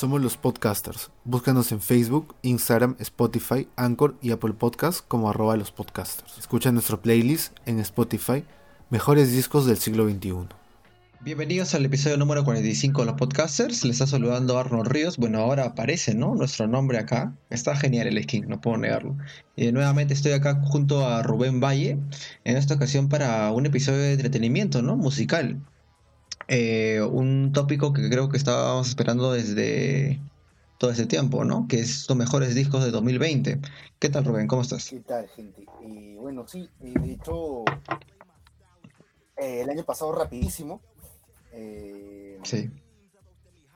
Somos los podcasters. Búscanos en Facebook, Instagram, Spotify, Anchor y Apple Podcasts como arroba los podcasters. Escucha nuestro playlist en Spotify, Mejores Discos del Siglo XXI. Bienvenidos al episodio número 45 de los podcasters. Les está saludando Arnold Ríos. Bueno, ahora aparece, ¿no? Nuestro nombre acá. Está genial el skin, no puedo negarlo. Y nuevamente estoy acá junto a Rubén Valle, en esta ocasión para un episodio de entretenimiento, ¿no? Musical. Eh, un tópico que creo que estábamos esperando desde todo ese tiempo, ¿no? Que es los mejores discos de 2020. ¿Qué tal, Rubén? ¿Cómo estás? ¿Qué tal, gente? Y bueno, sí, de hecho, eh, el año pasado rapidísimo. Eh, sí.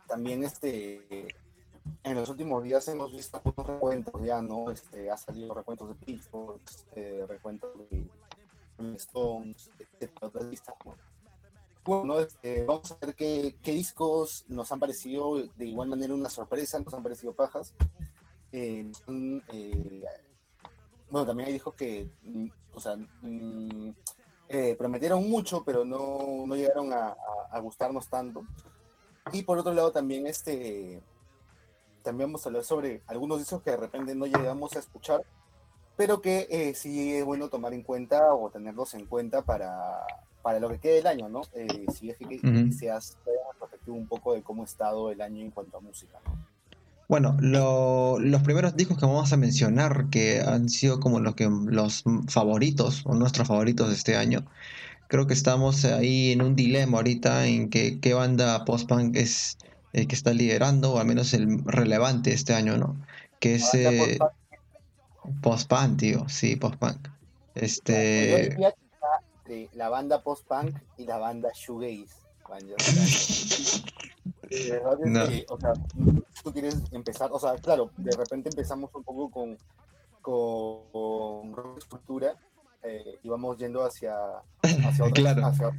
También este, en los últimos días hemos visto algunos recuentos ya, ¿no? Este, ha salido recuentos de Pitchfork, este, recuentos de Stones, etcétera, otras listas, ¿no? Bueno, este, vamos a ver qué, qué, discos nos han parecido de igual manera una sorpresa, nos han parecido pajas. Eh, eh, bueno, también hay discos que, o sea, mm, eh, prometieron mucho, pero no, no llegaron a, a, gustarnos tanto. Y por otro lado, también este, también vamos a hablar sobre algunos discos que de repente no llegamos a escuchar, pero que sí es bueno tomar en cuenta o tenerlos en cuenta para, para lo que quede el año, ¿no? Eh, si es que, que uh -huh. seas un poco de cómo ha estado el año en cuanto a música, ¿no? Bueno, lo, los primeros discos que vamos a mencionar, que han sido como los, que, los favoritos o nuestros favoritos de este año, creo que estamos ahí en un dilema ahorita en que qué banda post-punk es el que está liderando, o al menos el relevante este año, ¿no? Que es eh, post-punk, tío, sí, post-punk. Este... De la banda post-punk y la banda shoegaze. no. que, o sea, tú quieres empezar, o sea, claro, de repente empezamos un poco con, con, con estructura eh, y vamos yendo hacia, hacia otra, claro. hacia otra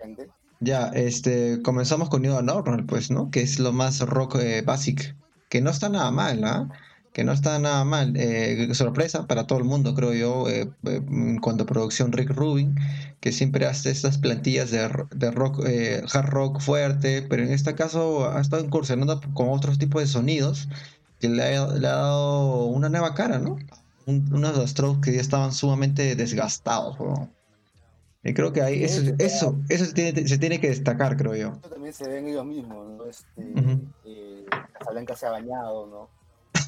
gente. Ya, este, comenzamos con New Normal, pues, ¿no? Que es lo más rock eh, basic, que no está nada mal, ¿ah? ¿eh? Que no está nada mal. Eh, sorpresa para todo el mundo, creo yo, eh, en cuanto a producción Rick Rubin, que siempre hace estas plantillas de, de rock, eh, hard rock fuerte, pero en este caso ha estado incursionando con otros tipos de sonidos que le ha, le ha dado una nueva cara, ¿no? Un, unos strokes que ya estaban sumamente desgastados, ¿no? Y creo que ahí eso, eso, eso se, tiene, se tiene que destacar, creo yo. También se ve en ellos mismos, ¿no? Este, uh -huh. eh, Casablanca se ha bañado, ¿no?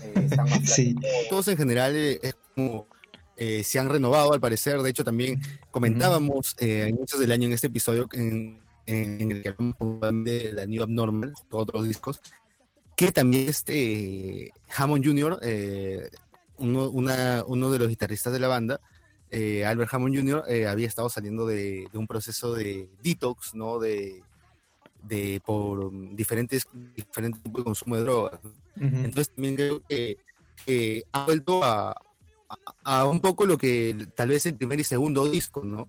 Eh, están más sí. Todos en general eh, es como eh, se han renovado al parecer. De hecho, también comentábamos eh, a inicios del año en este episodio en, en el que hablamos de la New Abnormal, otros discos, que también este Hammond Jr., uno, una, uno de los guitarristas de la banda, eh, Albert Hammond Jr. Eh, había estado saliendo de, de, un proceso de detox, ¿no? De, de por diferentes, diferentes tipos de consumo de drogas. Uh -huh. Entonces también creo que, que ha vuelto a, a, a, un poco lo que tal vez el primer y segundo disco, ¿no?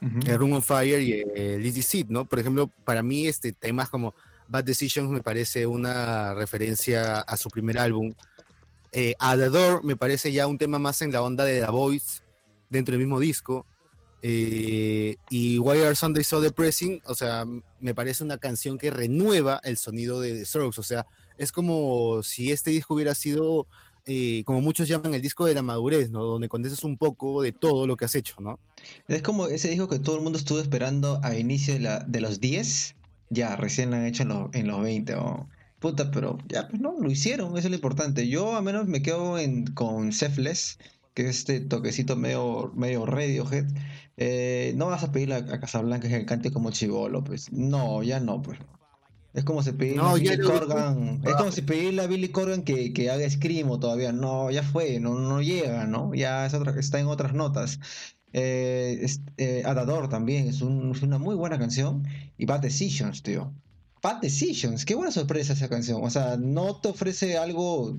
Uh -huh. El Room on Fire y el Easy Seed, ¿no? Por ejemplo, para mí este temas como Bad Decisions me parece una referencia a su primer álbum. Eh, a The Door me parece ya un tema más en la onda de The Voice, dentro del mismo disco. Eh, y Why Are Sundays So Depressing, o sea, me parece una canción que renueva el sonido de The Strokes, o sea, es como si este disco hubiera sido, eh, como muchos llaman, el disco de la madurez, ¿no? Donde condensas un poco de todo lo que has hecho, ¿no? Es como ese disco que todo el mundo estuvo esperando a inicio de, la, de los 10, ya, recién lo han hecho en, lo, en los 20, oh. Puta, pero ya, pues no, lo hicieron, eso es lo importante. Yo al menos me quedo en, con Selfless, que es este toquecito medio, medio Radiohead, eh, no vas a pedirle a, a Casablanca que cante como chivolo, pues. No, ya no, pues. Es como si pedirle no, a Billy Corgan. Es como si pedirle a Billy Corgan que, que haga Screamo todavía. No, ya fue, no, no llega, ¿no? Ya es otra, está en otras notas. Eh, es, eh, Adador también es, un, es, una muy buena canción. Y Bad Decisions, tío. Bad Decisions, qué buena sorpresa esa canción. O sea, no te ofrece algo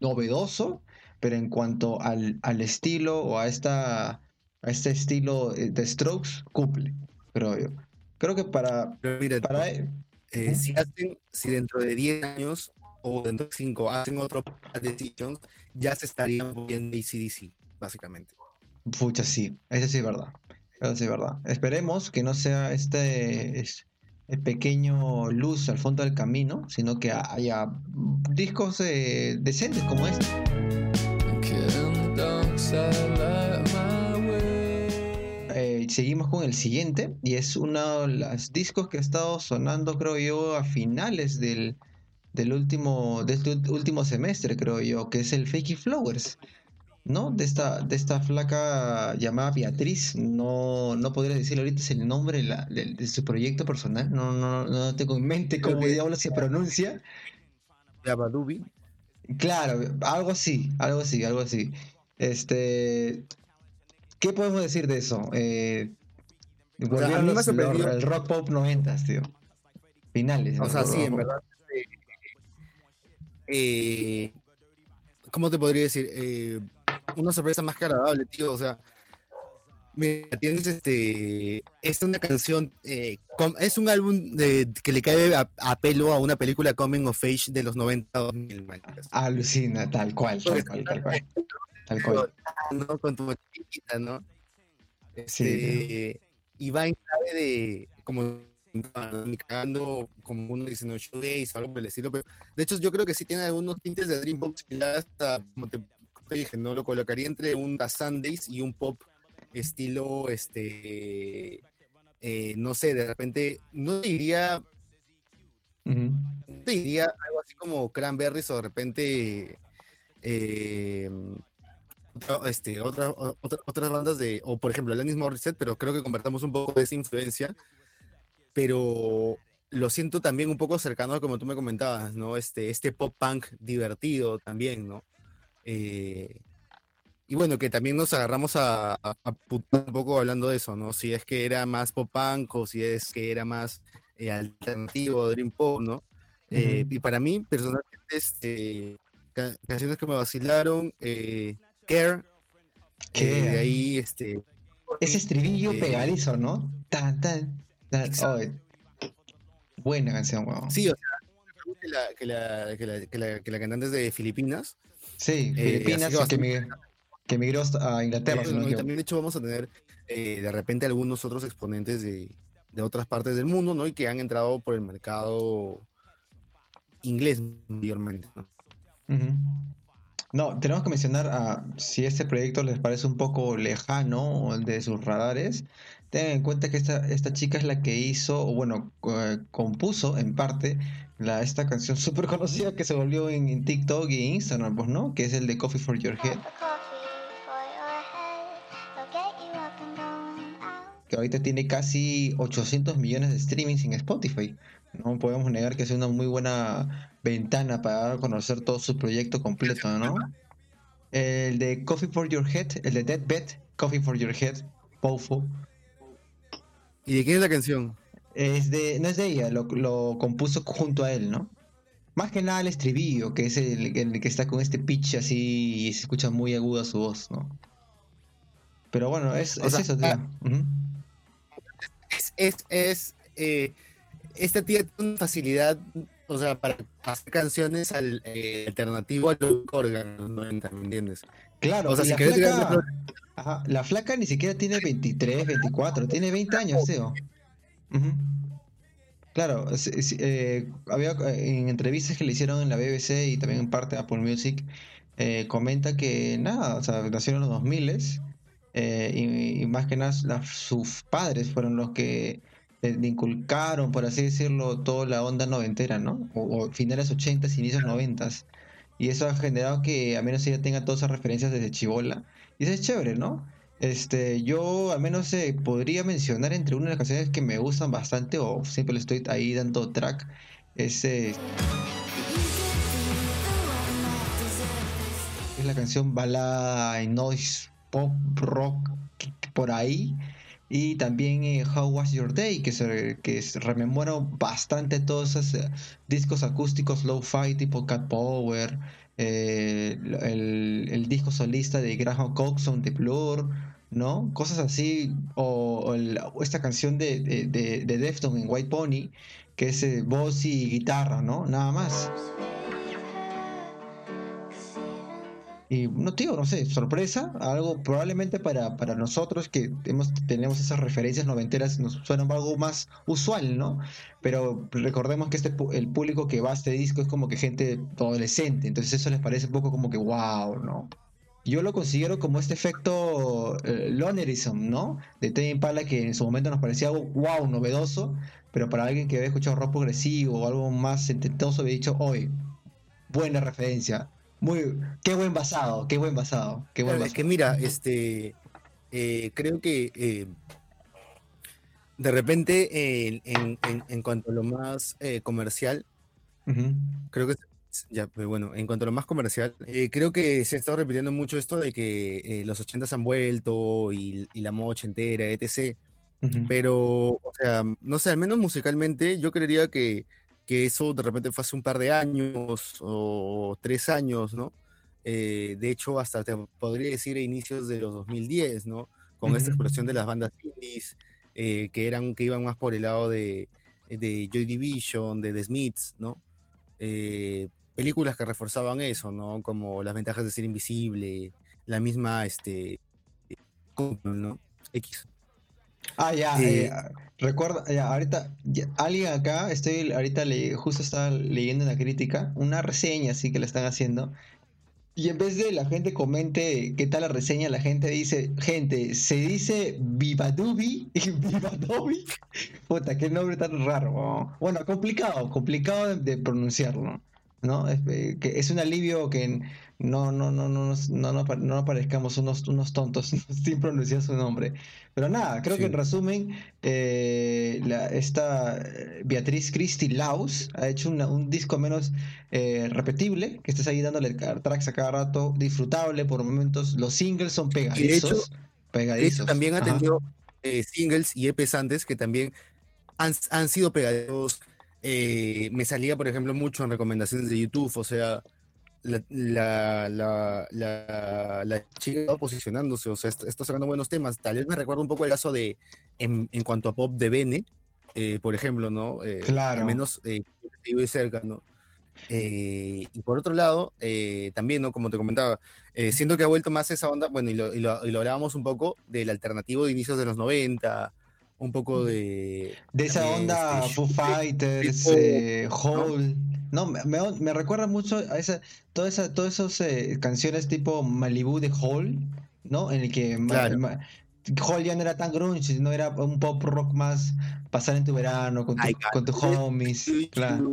novedoso, pero en cuanto al, al estilo o a esta a este estilo de Strokes cumple, creo yo. Creo que para, pero eh, si hacen si dentro de 10 años o dentro de 5 hacen otro decisions, ya se estarían moviendo ACDC, básicamente. Pucha, sí, eso sí es verdad. Eso sí es verdad. Esperemos que no sea este pequeño luz al fondo del camino, sino que haya discos eh, decentes como este. Seguimos con el siguiente y es uno de los discos que ha estado sonando creo yo a finales del, del último, de este último semestre creo yo, que es el Fakey Flowers. ¿no? De esta, de esta flaca llamada Beatriz, no, no podría decir ahorita es el nombre de, su proyecto personal, no, no, no tengo en mente cómo diablos se pronuncia. Yabadubi. Claro, algo así, algo así, algo así. Este, ¿qué podemos decir de eso? Eh, el rock pop noventas, tío. Finales. O sea, sí, en verdad. Eh, eh, ¿Cómo te podría decir? Eh, una sorpresa más que agradable, tío. O sea, mira, tienes este. Es una canción. Eh, es un álbum de, que le cae a, pelo a una película Coming of Age de los 90 2000, Alucina, tal cual, tal cual, tal cual. Tal cual. ¿no? Con tu chiquita, ¿no? Este, Y va en clave de. Como cagando como uno dice no shoegaze algo por el estilo pero de hecho yo creo que sí tiene algunos tintes de Dreambox hasta como te dije, no lo colocaría entre un Sundays y un pop estilo, este, eh, no sé, de repente, no diría, diría algo así como Cranberries o de repente, eh, este, otra, otras bandas de, o por ejemplo, Alanis Morissette, pero creo que compartamos un poco de esa influencia, pero lo siento también un poco cercano, como tú me comentabas, ¿no? Este, este pop punk divertido también, ¿no? Eh, y bueno, que también nos agarramos a, un poco hablando de eso, ¿no? Si es que era más pop punk o si es que era más eh, alternativo, dream pop, ¿no? Eh, y para mí, personalmente, este, canciones que me vacilaron, Care, de ahí, este... Ese estribillo pegadizo, ¿no? Tan, tan, tan. buena canción, weón. Sí, o sea, que la, que la, que la, que la cantante es de Filipinas, Sí, eh, Filipinas que, migró, a Inglaterra. y también, de hecho, vamos a tener eh, de repente algunos otros exponentes de, otras partes del mundo, ¿no? Y que han entrado por el mercado inglés mayormente, ¿no? No, tenemos que mencionar a, si este proyecto les parece un poco lejano de sus radares, tengan en cuenta que esta, esta chica es la que hizo, o bueno, compuso en parte la, esta canción súper conocida que se volvió en, TikTok y Instagram, pues, ¿no? Que es el de Coffee for Your Head. Que ahorita tiene casi 800 millones de streamings en Spotify. No podemos negar que es una muy buena ventana para conocer todo su proyecto completo, ¿no? El de Coffee for Your Head, el de Deadbed, Coffee for Your Head, Poufo. ¿Y de quién es la canción? Es de, no es de ella, lo, compuso junto a él, ¿no? Más que nada el estribillo, que es el, que está con este pitch así y se escucha muy aguda su voz, ¿no? Pero bueno, es, eso, tío. Ah, es, es, es eh, esta tía tiene una facilidad, o sea, para hacer canciones al, eh, alternativo a ¿no? ¿Me entiendes? Claro, o sea, si la, flaca, la flaca ni siquiera tiene 23, 24, tiene 20 años. Claro, eh, había eh, en entrevistas que le hicieron en la BBC y también en parte Apple Music, eh, comenta que nada, o sea, nacieron en los 2000 y, y, más que nada sus padres fueron los que le inculcaron, por así decirlo, toda la onda noventera, ¿no? O, finales 80 inicios 90 Y eso ha generado que a menos ella tenga todas esas referencias desde chivola. Y eso es chévere, ¿no? Este, yo al menos eh, podría mencionar entre una de las canciones que me gustan bastante o siempre le estoy ahí dando track es, eh, es la canción balada noise pop rock por ahí y también eh, How Was Your Day que se que rememora bastante todos esos discos acústicos low-fi tipo Cat Power eh, el, disco solista de Graham Coxon de Blur, ¿no? Cosas así, o, esta canción de, de, de, Defton en White Pony, que es eh, voz y guitarra, ¿no? Nada más. Y no tío, no sé, sorpresa, algo probablemente para, para nosotros que hemos, tenemos esas referencias noventeras nos suena algo más usual, ¿no? Pero recordemos que este el público que va a este disco es como que gente adolescente, entonces eso les parece un poco como que wow, ¿no? Yo lo considero como este efecto eh, lonerism, ¿no? De Tame Impala que en su momento nos parecía algo wow, novedoso, pero para alguien que había escuchado rock progresivo o algo más sententoso había dicho, hoy, buena referencia, muy, qué buen basado, qué buen basado, qué buen Es que mira, este, eh, creo que eh, de repente en, en, cuanto a lo más eh, comercial, creo que ya, pues bueno, en cuanto a lo más comercial, creo que se ha estado repitiendo mucho esto de que los 80 han vuelto y, la mocha entera, etc. Pero, o sea, no sé, al menos musicalmente, yo creería que que eso de repente fue hace un par de años o tres años, ¿no? Eh, de hecho, hasta te podría decir a inicios de los 2010, ¿no? Con esta explosión de las bandas indies, eh, que, eran, que iban más por el lado de, de Joy Division, de The Smiths, ¿no? Eh, películas que reforzaban eso, ¿no? Como las ventajas de ser invisible, la misma, este, ¿no? X. Ah, ya, eh, recuerda, ya, ahorita, alguien acá, estoy ahorita le, justo estaba leyendo una crítica, una reseña así que le están haciendo, y en vez de la gente comente qué tal la reseña, la gente dice, gente, se dice Vivadubi, Vivadobi, puta, qué nombre tan raro, bueno, complicado, complicado de, pronunciarlo, ¿no? Es, eh, que es un alivio que no, no, no, no, no, no, no parezcamos unos, unos tontos sin pronunciar su nombre. Pero nada, creo que en resumen, eh, esta eh, Beatriz Christie Laus ha hecho un disco menos eh, repetible, que estás ahí dándole tracks a cada rato, disfrutable por momentos. Los singles son pegadizos. pegadizos. también ha tenido singles y EPs antes que también han, han sido pegadizos. me salía, por ejemplo, mucho en recomendaciones de YouTube, o sea, la, la, la, la, chica está posicionándose, o sea, está, sacando buenos temas. Tal vez me recuerda un poco el caso de, en, en cuanto a pop de Bene, eh, por ejemplo, ¿no? Eh, claro. Al menos eh, vive cerca, ¿no? Eh, y por otro lado, también, ¿no? Como te comentaba, siento que ha vuelto más esa onda, bueno, y lo, y lo, y lo hablábamos un poco del alternativo de inicios de los 90, un poco de... De esa onda este, Foo Fighters, eh, Hole. ¿no? me, me, recuerda mucho a esa, toda esa, todas esas eh, canciones tipo Malibu de Hole, ¿no? En el que Hole ya no era tan grunge, no era un pop rock más pasar en tu verano con, tu, con tus homies. Claro.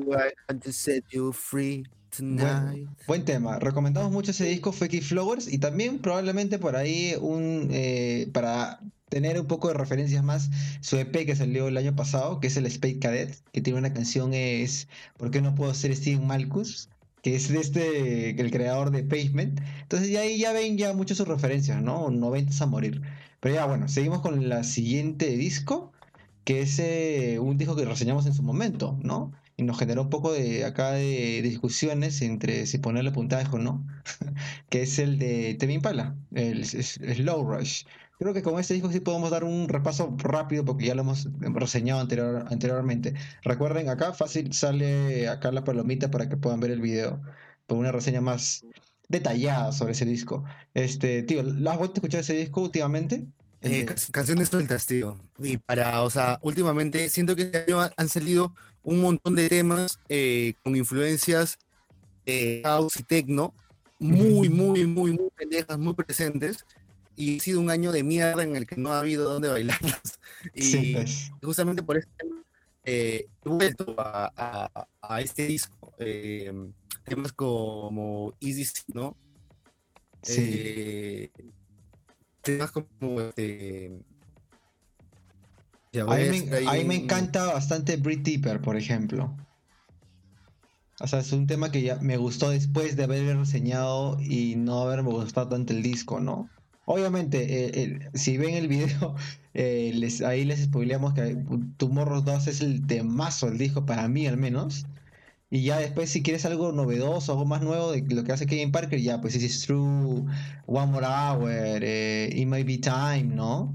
Buen, buen, tema. Recomendamos mucho ese disco Fake Flowers y también probablemente por ahí un eh, para tener un poco de referencias más, su EP que salió el año pasado, que es el Space Cadet, que tiene una canción es ¿Por qué no puedo ser Steven Malkus? que es de este, el creador de Pavement. Entonces ya ahí ya ven ya muchas sus referencias, ¿no? 90 a morir. Pero ya bueno, seguimos con la siguiente disco, que es eh, un disco que reseñamos en su momento, ¿no? Y nos generó un poco de acá de, discusiones entre si ponerle puntaje o no, que es el de Tevin Pala, el Slow Rush. Creo que con este disco sí podemos dar un repaso rápido porque ya lo hemos reseñado anterior, anteriormente. Recuerden, acá fácil sale acá la palomita para que puedan ver el video con una reseña más detallada sobre ese disco. Este, tío, ¿lo has vuelto a escuchar ese disco últimamente? Eh, canciones sueltas, tío. Y para, o sea, últimamente siento que este año han salido un montón de temas eh, con influencias eh, house y techno, muy, muy, muy, muy pendejas, muy presentes y ha sido un año de mierda en el que no ha habido dónde bailarlos. Y pues. justamente por eso eh, he vuelto a, a, este disco. Eh, temas como Easy, ¿no? Sí. Eh, temas como este. A mí, me, me, encanta bastante Brit Deeper, por ejemplo. O sea, es un tema que ya me gustó después de haber reseñado y no haberme gustado tanto el disco, ¿no? Obviamente, eh, si ven el video, eh, les, ahí les spoileamos que Tomorrow 2 es el temazo del disco, para mí al menos. Y ya después, si quieres algo novedoso, algo más nuevo de lo que hace Kevin Parker, ya, pues This is True, One More Hour, eh, It Might Be Time, ¿no?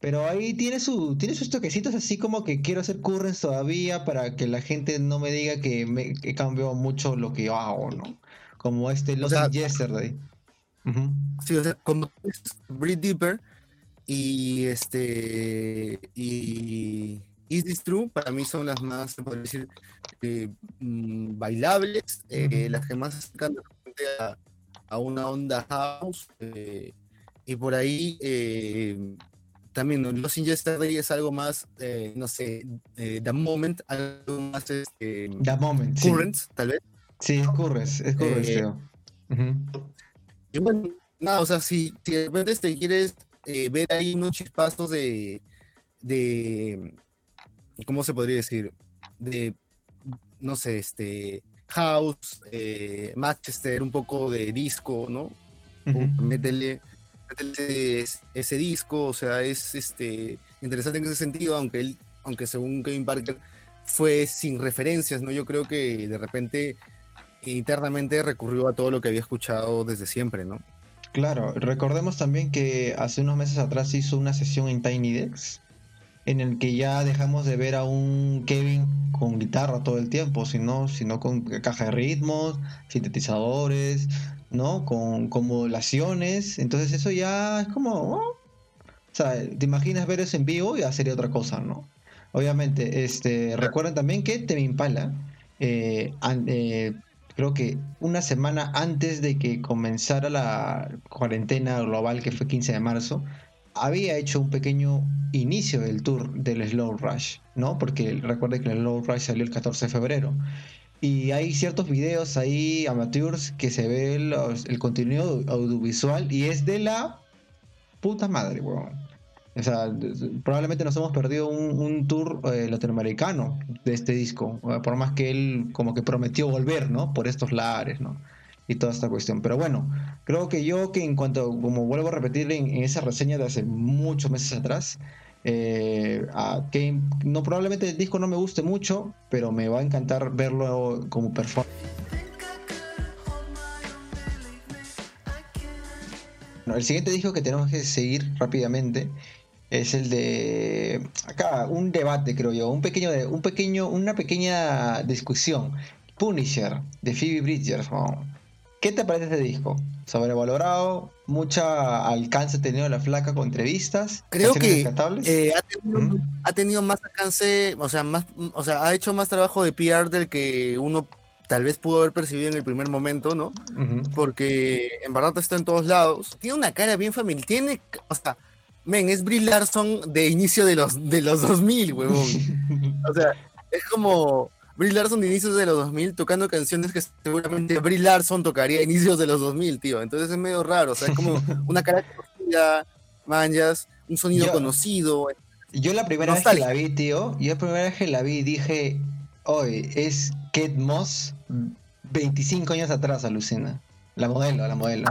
Pero ahí tiene, su, tiene sus toquecitos así como que quiero hacer currents todavía para que la gente no me diga que, me, que cambió mucho lo que hago, ¿no? Como este Lost Yesterday. Sí, o sea, como Breathe Deeper y este y Is This True para mí son las más, se puede decir, eh, mm, bailables, eh, las que más acercan a, a una onda house eh, y por ahí también ¿no? Los Yesterday es algo más, no sé, The Moment, algo más este, The Moment, Current, tal vez. Sí, es Current, es Current, Y bueno, nada, o sea, si, si de repente te quieres ver ahí unos chispazos de, de, ¿cómo se podría decir? De, no sé, este, house, eh, Manchester, un poco de disco, ¿no? métele, ese, disco, o sea, es este, interesante en ese sentido, aunque él, aunque según Kevin Parker fue sin referencias, ¿no? Yo creo que de repente internamente recurrió a todo lo que había escuchado desde siempre, ¿no? Claro, recordemos también que hace unos meses atrás hizo una sesión en Tiny Dex en el que ya dejamos de ver a un Kevin con guitarra todo el tiempo, sino, sino con caja de ritmos, sintetizadores, ¿no? Con, con modulaciones. Entonces eso ya es como... O sea, te imaginas ver eso en vivo ya sería otra cosa, ¿no? Obviamente, este, recuerden también que Temi Impala, eh, eh, creo que una semana antes de que comenzara la cuarentena global, que fue 15 de marzo, había hecho un pequeño inicio del tour del Slow Rush, ¿no? Porque recuerde que el Slow Rush salió el 14 de febrero. Y hay ciertos videos ahí, amateurs, que se ve el contenido audiovisual y es de la puta madre, weón. O sea, probablemente nos hemos perdido un, tour eh, latinoamericano de este disco, por más que él como que prometió volver, ¿no? Por estos lares, ¿no? y toda esta cuestión. Pero bueno, creo que yo que en cuanto, como vuelvo a repetir en, esa reseña de hace muchos meses atrás, eh, que no probablemente el disco no me guste mucho, pero me va a encantar verlo como performance. el siguiente disco que tenemos que seguir rápidamente es el de acá un debate creo yo, un pequeño un pequeño una pequeña discusión. Punisher de Phoebe Bridgers. ¿Qué te parece este disco? Sobrevalorado, mucha alcance ha tenido la flaca con entrevistas. Creo que eh, ha, tenido, más alcance, o sea, más, o sea, ha hecho más trabajo de PR del que uno tal vez pudo haber percibido en el primer momento, ¿no? Porque en verdad está en todos lados. Tiene una cara bien familiar. Tiene, o sea, men, es Brie Larson de inicio de los, de los 2000, huevón. o sea, es como Brie Larson de inicios de los 2000 tocando canciones que seguramente Brie Larson tocaría a inicios de los 2000, tío. Entonces es medio raro, o sea, es como una cara conocida, manjas, un sonido conocido. Yo la primera vez que la vi, tío, yo la primera vez que la vi dije, hoy es Kate Moss 25 años atrás, alucina. La modelo, la modelo.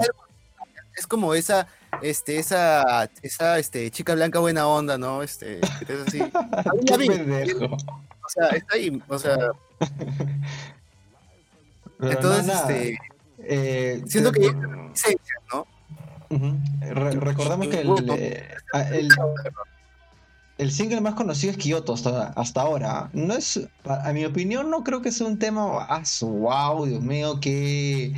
Es como esa, este, esa, esa, este, chica blanca buena onda, ¿no? Este, es así. Qué o sea, está ahí, o sea. entonces, este. Eh, siento que ¿no? recordamos que eh, el, el, single más conocido es Kyoto hasta, hasta, ahora. No es, a mi opinión, no creo que sea un tema. Ah, wow, Dios mío, qué,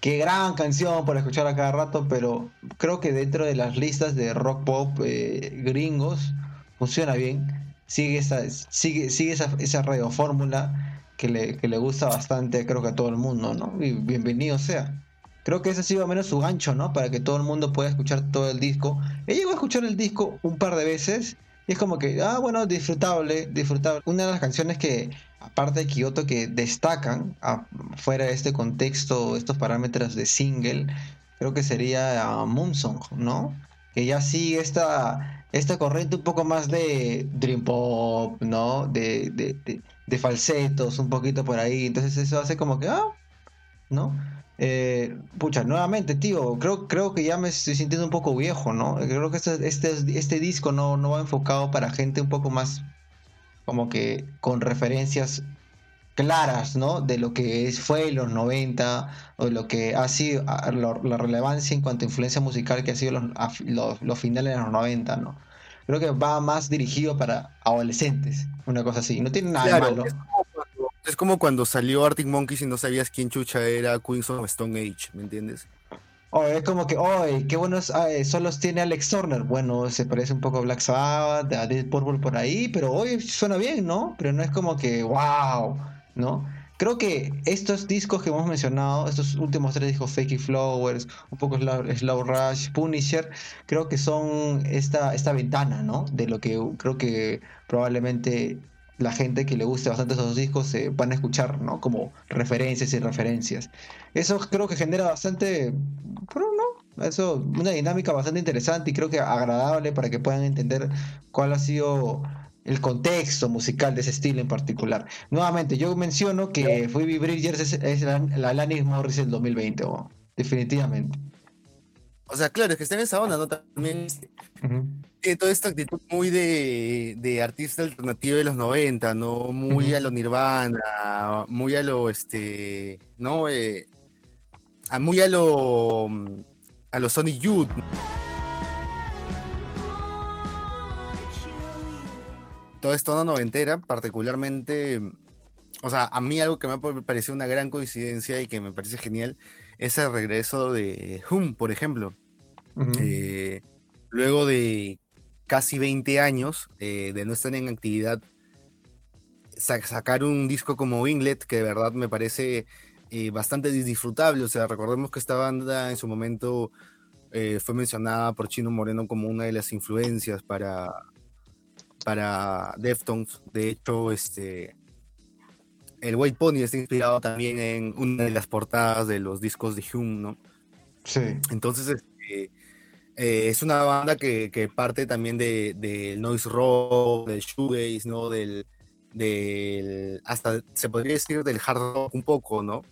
qué gran canción por escuchar a cada rato, pero creo que dentro de las listas de rock pop eh, gringos funciona bien sigue esa, sigue, sigue esa, esa radiofórmula que le, que le gusta bastante, creo que a todo el mundo, ¿no? Y bienvenido sea. Creo que ese ha sido menos su gancho, ¿no? Para que todo el mundo pueda escuchar todo el disco. He llegado a escuchar el disco un par de veces y es como que, ah, bueno, disfrutable, disfrutable. Una de las canciones que, aparte de Kyoto, que destacan fuera de este contexto, estos parámetros de single, creo que sería uh, Moonsong, ¿no? Que ya sigue esta esta corriente un poco más de dream pop, ¿no? De, de, de, falsetos, un poquito por ahí. Entonces eso hace como que, ah, ¿no? Eh, pucha, nuevamente, tío, creo, creo que ya me estoy sintiendo un poco viejo, ¿no? Creo que este, este, este disco no, no va enfocado para gente un poco más como que con referencias claras, ¿no? De lo que es, fue los 90 o de lo que ha sido la, relevancia en cuanto a influencia musical que ha sido los, los, finales de los 90, ¿no? Creo que va más dirigido para adolescentes, una cosa así. No tiene nada de malo. Es como, cuando, salió Arctic Monkeys y no sabías quién chucha era Queens of Stone Age, ¿me entiendes? Oh, es como que, oh, qué buenos solos tiene Alex Turner. Bueno, se parece un poco a Black Sabbath, a Dead Purple por ahí, pero hoy suena bien, ¿no? Pero no es como que, wow, ¿no? Creo que estos discos que hemos mencionado, estos últimos tres discos, Fakey Flowers, un poco Slow, Rush, Punisher, creo que son esta, esta ventana, ¿no? De lo que creo que probablemente la gente que le guste bastante esos discos se van a escuchar, ¿no? Como referencias y referencias. Eso creo que genera bastante, pero no, eso, una dinámica bastante interesante y creo que agradable para que puedan entender cuál ha sido el contexto musical de ese estilo en particular. Nuevamente, yo menciono que Phoebe Bridgers es, es la, la Alanis Morris del 2020, definitivamente. O sea, claro, es que está en esa onda, ¿no? También tiene toda esta actitud muy de, de, artista alternativo de los 90, ¿no? Muy a lo Nirvana, muy a lo, este, ¿no? Eh, muy a lo, a lo Sonic Youth. toda esta onda noventera, particularmente, o sea, a mí algo que me ha parecido una gran coincidencia y que me parece genial es el regreso de Hum, por ejemplo. Eh, luego de casi 20 años eh, de no estar en actividad, sacar un disco como Winglet, que de verdad me parece eh, bastante disfrutable. O sea, recordemos que esta banda en su momento fue mencionada por Chino Moreno como una de las influencias para, para Deftones. De hecho, este, el White Pony está inspirado también en una de las portadas de los discos de Hume, ¿no? Sí. Entonces, este, eh, es una banda que, parte también del de noise rock, del shoegaze, ¿no? Del, del, hasta se podría decir del hard rock un poco, ¿no?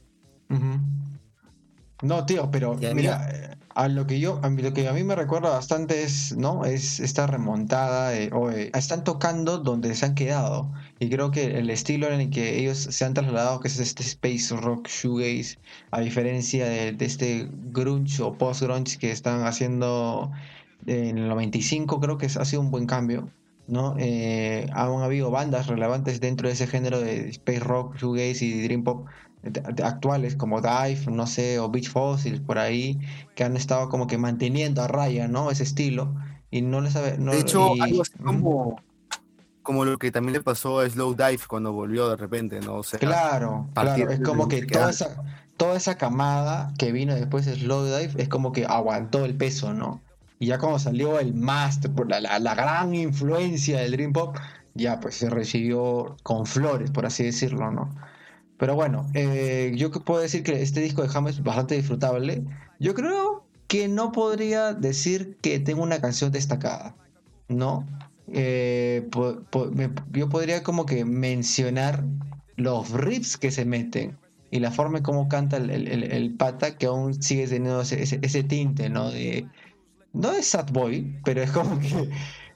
No, tío, pero mira, eh, a lo que yo, a mí, lo que a mí me recuerda bastante es, ¿no? Es esta remontada, o, están tocando donde se han quedado. Y creo que el estilo en el que ellos se han trasladado, que es este space rock shoegaze, a diferencia de, este grunge o post-grunge que están haciendo en el 95, creo que ha sido un buen cambio. ¿no? Eh, han habido bandas relevantes dentro de ese género de space rock, shoegaze y dream pop actuales como Dive, no sé, o Beach Fossils por ahí, que han estado como que manteniendo a raya, ¿no? Ese estilo. Y no les sabe. de hecho, algo así como, como lo que también le pasó a Slow Dive cuando volvió de repente, ¿no? O sea, claro, claro. Es como que toda esa, toda esa camada que vino después de Slow Dive es como que aguantó el peso, ¿no? Y ya cuando salió el master, la, la, la gran influencia del Dream Pop, ya pues se recibió con flores, por así decirlo, ¿no? Pero bueno, eh, yo puedo decir que este disco de James es bastante disfrutable. Yo creo que no podría decir que tengo una canción destacada, ¿no? Eh, yo podría como que mencionar los riffs que se meten y la forma en cómo canta el, pata que aún sigue teniendo ese, tinte, ¿no? De, no es sad boy, pero es como que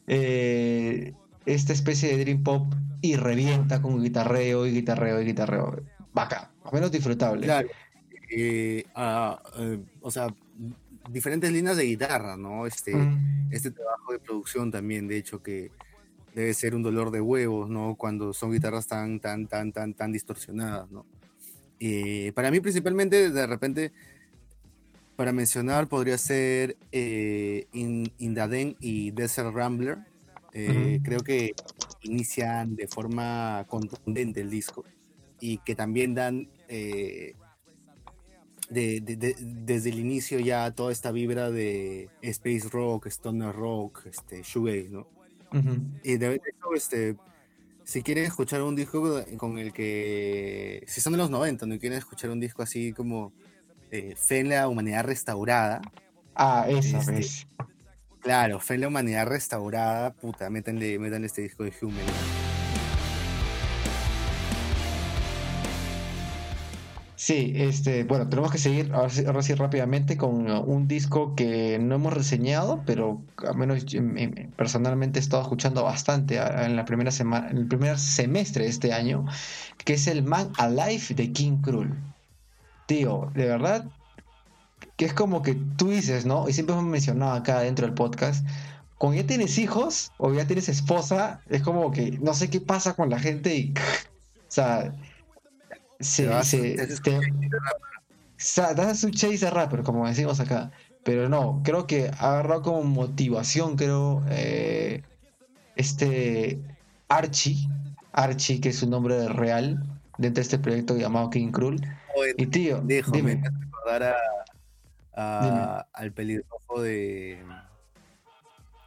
eh, esta especie de dream pop y revienta con guitarreo y guitarreo y guitarreo. Vaca, a menos disfrutable. Claro. Eh, ah, eh, o sea, diferentes líneas de guitarra, ¿no? Este, este trabajo de producción también, de hecho, que debe ser un dolor de huevos, ¿no? Cuando son guitarras tan, tan, tan, tan, tan distorsionadas, ¿no? Eh, para mí, principalmente, de repente, para mencionar, podría ser In, Indaden y Desert Rambler. Creo que inician de forma contundente el disco y que también dan eh, desde el inicio ya toda esta vibra de space rock, stoner rock, este, shoegaze, ¿no? Y de hecho, este, si quieren escuchar un disco con el que, si son de los 90, no quieren escuchar un disco así como eh, Fe en la Humanidad Restaurada. Ah, esa este, vez. Claro, Fe en la Humanidad Restaurada, puta, métanle, métanle este disco de Human. Sí, este, bueno, tenemos que seguir ahora sí, rápidamente con uh, un disco que no hemos reseñado, pero al menos personalmente he estado escuchando bastante en la primera semana, en el primer semestre de este año, que es el Man Alive de King Krul. Tío, de verdad, que es como que tú dices, ¿no? Y siempre hemos mencionado acá dentro del podcast, cuando ya tienes hijos o ya tienes esposa, es como que no sé qué pasa con la gente y, o sea, se, da su chase rapper, como decimos acá. Pero no, creo que ha agarrado como motivación, creo, eh, este Archie, Archie, que es su nombre real, dentro de este proyecto llamado King Cruel. y tío, dime. Al pelirrojo de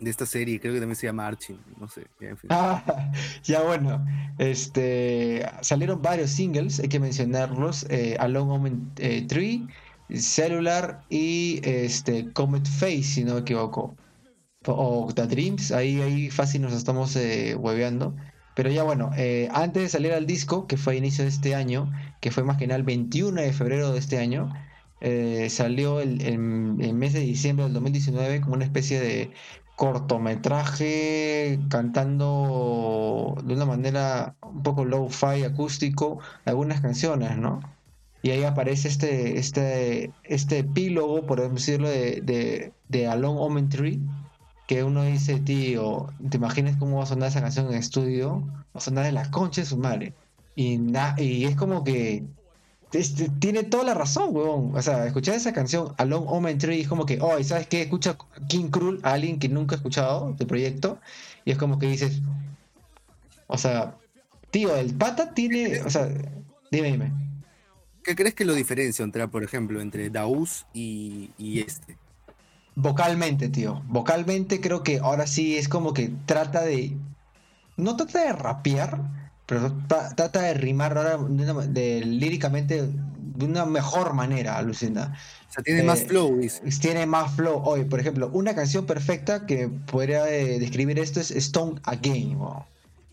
de esta serie, creo que también se llama Archie, no sé. Ya, ah, ya bueno, este, salieron varios singles, hay que mencionarlos, eh, Alone Moment 3, eh, Cellular y este, Comet Face, si no me equivoco. O The Dreams, ahí, ahí fácil nos estamos eh, hueveando. Pero ya bueno, eh, antes de salir al disco, que fue a inicio de este año, que fue más que nada el 21 de febrero de este año, salió el, el, mes de diciembre del 2019 como una especie de cortometraje cantando de una manera un poco low-fi acústico algunas canciones, ¿no? Y ahí aparece este, este, este epílogo, por decirlo, de, de, de A Long Omen que uno dice, tío, ¿te imaginas cómo va a sonar esa canción en estudio? Va a sonar en la concha de su madre. Y es como que este, tiene toda la razón, weón. O sea, escuchar esa canción, A Long Omen Tree, es como que, oh, ¿sabes qué? Escucha King Cruel a alguien que nunca ha escuchado del proyecto, y es como que dices, o sea, tío, el pata tiene, o sea, dime, dime. ¿Qué crees que lo diferencia entre, por ejemplo, entre Daus y, este? Vocalmente, tío. Vocalmente creo que ahora sí es como que trata de. No trata de rapear, pero trata de rimar ahora de, líricamente de una mejor manera, alucina. O sea, tiene más eh, flow. Tiene más flow. Hoy, por ejemplo, una canción perfecta que podría eh, describir esto es Stone Again.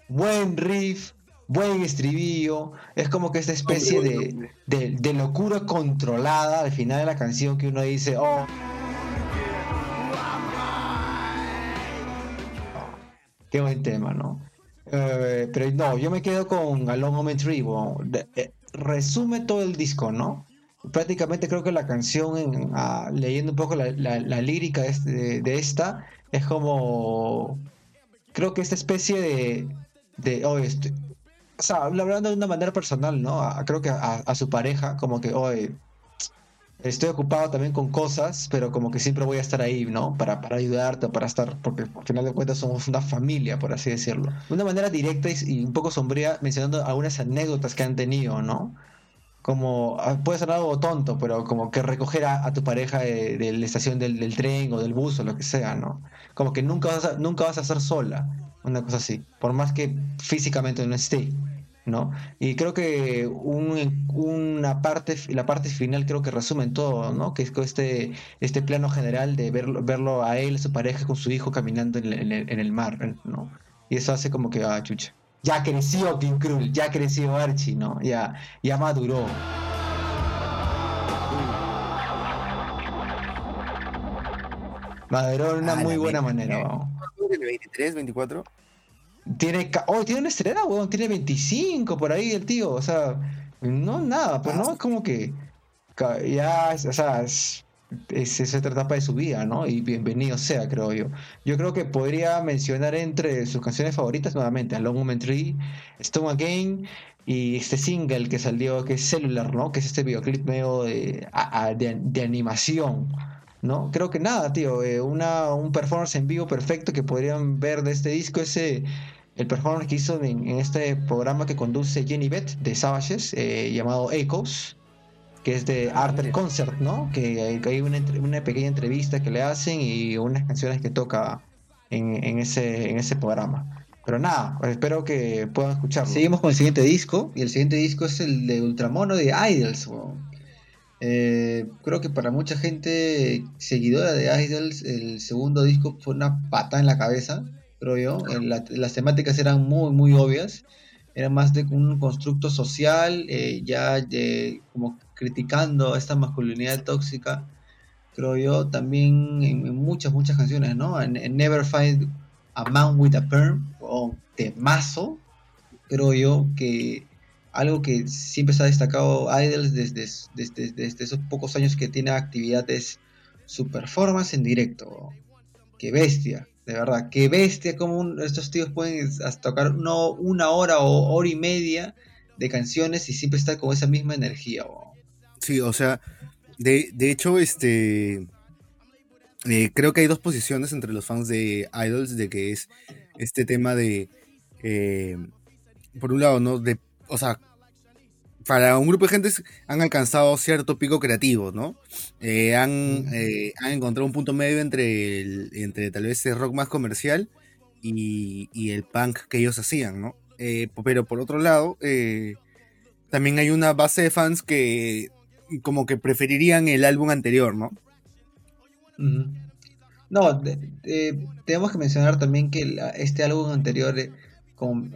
Buen riff, buen estribillo. Es como que esta especie de, de, locura controlada al final de la canción que uno dice, oh. Qué buen tema, ¿no? Eh, pero no, yo me quedo con A Long Moment Tree. Eh, resume todo el disco, ¿no? Prácticamente creo que la canción, ah, leyendo un poco la, lírica este, de, esta, es como. Creo que esta especie de. de oh, o sea, hablando de una manera personal, ¿no? creo que a, a, su pareja, como que, oye, estoy ocupado también con cosas, pero como que siempre voy a estar ahí, ¿no? Para, para ayudarte, para estar, porque al final de cuentas somos una familia, por así decirlo. De una manera directa y un poco sombría, mencionando algunas anécdotas que han tenido, ¿no? Como, ah, puede ser algo tonto, pero como que recoger a, tu pareja de, la estación del, del, tren o del bus o lo que sea, ¿no? Como que nunca vas a, nunca vas a estar sola, una cosa así, por más que físicamente no esté. ¿No? Y creo que una parte, la parte final creo que resume todo, ¿no? Que es este, este plano general de verlo, verlo a él, su pareja con su hijo caminando en, el, mar, ¿no? Y eso hace como que, ah, chucha. Ya creció King Krull, ya creció Archie, ¿no? Ya, ya maduró. Maduró de una ah, muy buena manera, vamos. ¿23, 24? Tiene, oh, tiene una estrella, weón, tiene 25 por ahí el tío, o sea, no nada, pues no, es como que ya, o sea, es, es, otra etapa de su vida, ¿no? Y bienvenido sea, creo yo. Yo creo que podría mencionar entre sus canciones favoritas nuevamente A Long Tree, Stone Again y este single que salió, que es Cellular, ¿no? Que es este videoclip medio de, de, animación. ¿no? Creo que nada, tío, eh, una, un performance en vivo perfecto que podrían ver de este disco, ese el performance que hizo en, este programa que conduce Jenny Beth de Savages, eh, llamado Echoes, que es de ah, Art Concert, ¿no? Que hay, una, una, pequeña entrevista que le hacen y unas canciones que toca en, ese, en ese programa. Pero nada, espero que puedan escucharlo. Seguimos con el siguiente disco, y el siguiente disco es el de Ultramono de Idols. Eh, creo que para mucha gente seguidora de Idols, el segundo disco fue una pata en la cabeza creo yo. las temáticas eran muy, muy obvias. Era más de un constructo social, eh, ya como criticando esta masculinidad tóxica, creo yo, también en, muchas, muchas canciones, ¿no? En, Never Find a Man with a Perm, o Temazo, creo yo que algo que siempre se ha destacado Idols desde, desde, desde esos pocos años que tiene actividades su performance en directo. ¡Qué bestia! De verdad, qué bestia como estos tíos pueden tocar no, una hora o hora y media de canciones y siempre estar con esa misma energía. Sí, o sea, de, de hecho, este. Eh, creo que hay dos posiciones entre los fans de Idols, de que es este tema de. Eh, por un lado, ¿no? De, o sea, para un grupo de gente han alcanzado cierto pico creativo, ¿no? Eh, han, han, encontrado un punto medio entre, el, entre tal vez el rock más comercial y, y el punk que ellos hacían, ¿no? pero por otro lado, también hay una base de fans que como que preferirían el álbum anterior, ¿no? No, tenemos que mencionar también que este álbum anterior eh,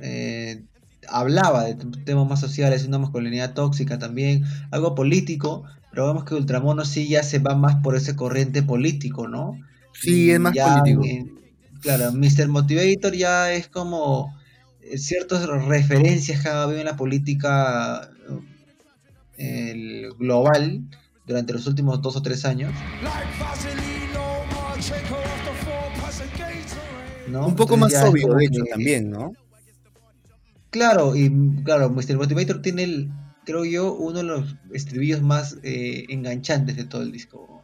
eh, hablaba de temas más sociales, una masculinidad tóxica también, algo político, pero vemos que Ultramono sí ya se va más por ese corriente político, ¿no? Sí, es más político. claro, Mr. Motivator ya es como eh, ciertas referencias que ha habido en la política global durante los últimos dos o tres años. Un poco más obvio, de hecho, también, ¿no? Claro, y claro, Mr. Motivator tiene, el, creo yo, uno de los estribillos más eh, enganchantes de todo el disco.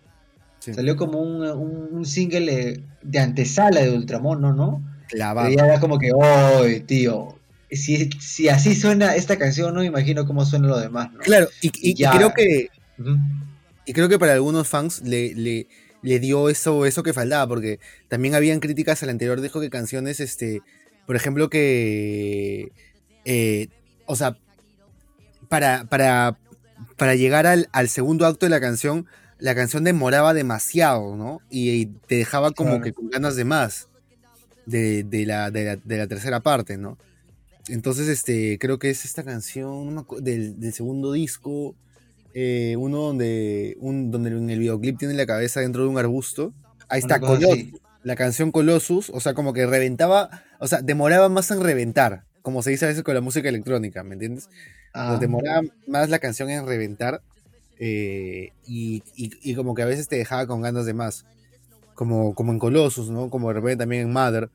Salió como un, un, single de antesala de Ultramono, ¿no? Clavado. Y era como que, ¡oh, tío! si, así suena esta canción, no me imagino cómo suena lo demás. Claro, y, creo que. Y creo que para algunos fans le, le, dio eso, eso que faltaba, porque también habían críticas al anterior disco que canciones, este, por ejemplo, que. Eh, o sea, para, para, para llegar al, segundo acto de la canción, la canción demoraba demasiado, ¿no? Y, te dejaba como que con ganas de más de, la, de la tercera parte, ¿no? Entonces, este, creo que es esta canción del, segundo disco, eh, uno donde, un, donde en el videoclip tiene la cabeza dentro de un arbusto. Ahí está, la canción Colossus, o sea, como que reventaba, o sea, demoraba más en reventar, como se dice a veces con la música electrónica, ¿me entiendes? Ah. demoraba más la canción en reventar eh, y, como que a veces te dejaba con ganas de más, como, como en Colossus, ¿no? Como de repente también en Mother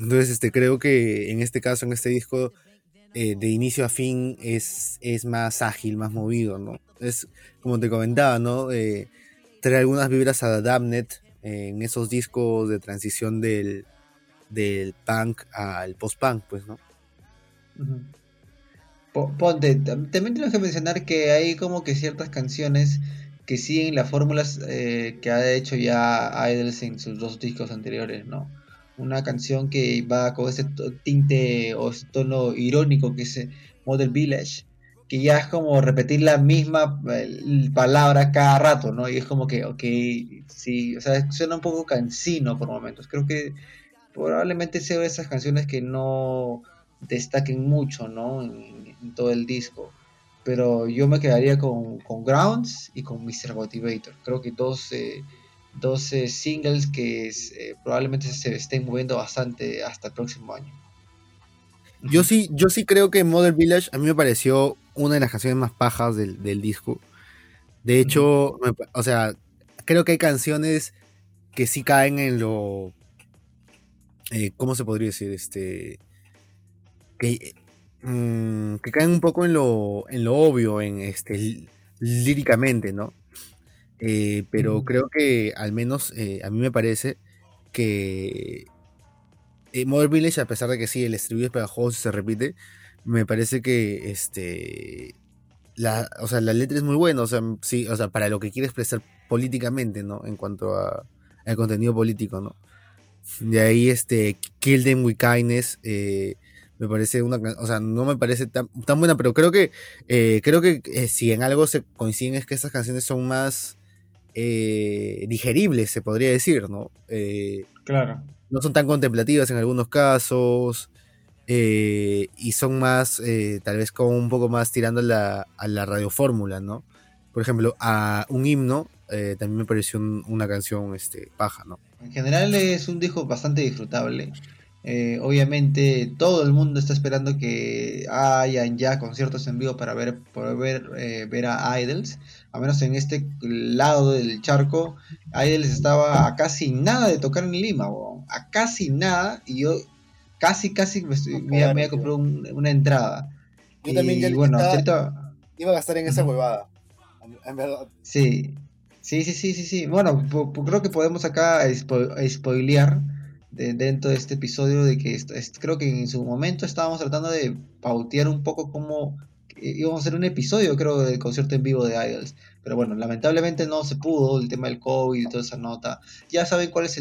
entonces, este, creo que en este caso, en este disco, eh, de inicio a fin es, es más ágil, más movido, ¿no? Es, como te comentaba, ¿no? Eh, trae algunas vibras a Damnet en esos discos de transición del, del punk al post-punk, pues, ¿no? Ponte, también tenemos que mencionar que hay como que ciertas canciones que siguen las fórmulas que ha hecho ya Idols en sus dos discos anteriores, ¿no? una canción que va con ese tinte o ese tono irónico que es eh, Model Village, que ya es como repetir la misma eh, palabra cada rato, ¿no? Y es como que, ok, sí, o sea, suena un poco cansino por momentos. Creo que probablemente sea de esas canciones que no destaquen mucho, ¿no? En, todo el disco. Pero yo me quedaría con, con Grounds y con Mr. Motivator. Creo que dos... Eh, 12 singles que eh, probablemente se estén moviendo bastante hasta el próximo año. Yo sí, yo sí creo que Mother Village a mí me pareció una de las canciones más pajas del, disco. De hecho, o sea, creo que hay canciones que sí caen en lo. Eh, ¿Cómo se podría decir? Este. Que, mm, que caen un poco en lo, en lo obvio, en este líricamente, ¿no? Eh, pero creo que al menos eh, a mí me parece que Mother Village, a pesar de que sí, el estribillo es pegajoso y se repite, me parece que este la, o sea, la letra es muy buena, o sea, sí, o sea, para lo que quiere expresar políticamente, ¿no? En cuanto a al contenido político, ¿no? De ahí este Kill Them With Kindness me parece una o sea no me parece tan, tan buena pero creo que creo que si en algo se coinciden es que estas canciones son más eh, digeribles, se podría decir, ¿no? Eh, claro. No son tan contemplativas en algunos casos. Eh, y son más, tal vez como un poco más tirando a la, a la radiofórmula, ¿no? Por ejemplo, a un himno también me pareció una canción este, paja, ¿no? En general es un disco bastante disfrutable. obviamente todo el mundo está esperando que hayan ya conciertos en vivo para ver, poder ver, ver a Idols a menos en este lado del charco, les estaba a casi nada de tocar en Lima, a casi nada, y yo casi, casi me, me, me, compré una entrada. Yo también ya bueno, iba a gastar en esa huevada. En verdad. Sí. Sí, sí, sí, sí, sí. Bueno, creo que podemos acá spoilear dentro de este episodio de que creo que en su momento estábamos tratando de pautear un poco cómo íbamos a hacer un episodio, creo, del concierto en vivo de Idols. Pero bueno, lamentablemente no se pudo, el tema del COVID y toda esa nota. Ya saben cuál es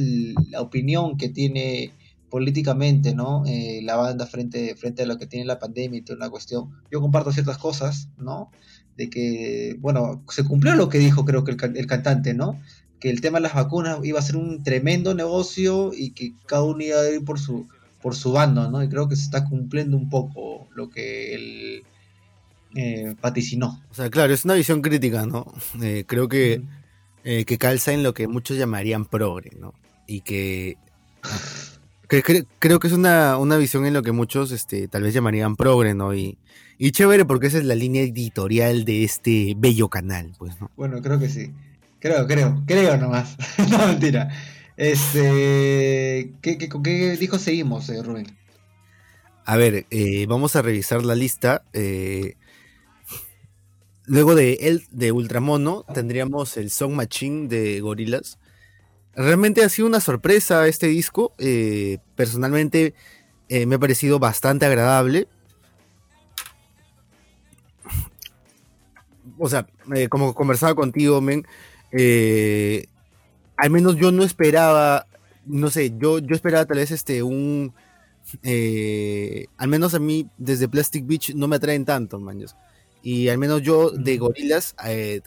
la opinión que tiene políticamente, ¿no? Eh, la banda frente, frente a lo que tiene la pandemia y toda una cuestión. Yo comparto ciertas cosas, ¿no? De que, bueno, se cumplió lo que dijo creo que el, el cantante, ¿no? Que el tema de las vacunas iba a ser un tremendo negocio y que cada uno iba a ir por su, por su bando, ¿no? Y creo que se está cumpliendo un poco lo que él eh, vaticinó. O sea, claro, es una visión crítica, ¿no? Eh, creo que, eh, que calza en lo que muchos llamarían progre, ¿no? Y que creo que es una, visión en lo que muchos este, tal vez llamarían progre, ¿no? Y, y chévere porque esa es la línea editorial de este bello canal, pues, ¿no? Bueno, creo que sí. Creo, creo, creo nomás. no, mentira. Este, ¿qué, qué, dijo seguimos, eh, Rubén? A ver, eh, vamos a revisar la lista. Eh, luego de el de Ultramono tendríamos el Song Machine de Gorillaz. Realmente ha sido una sorpresa este disco. Eh, personalmente eh, me ha parecido bastante agradable. O sea, eh, como conversaba contigo, men, al menos yo no esperaba, no sé, yo, yo esperaba tal vez este un... al menos a mí desde Plastic Beach no me atraen tanto, maños. Y al menos yo de Gorilas,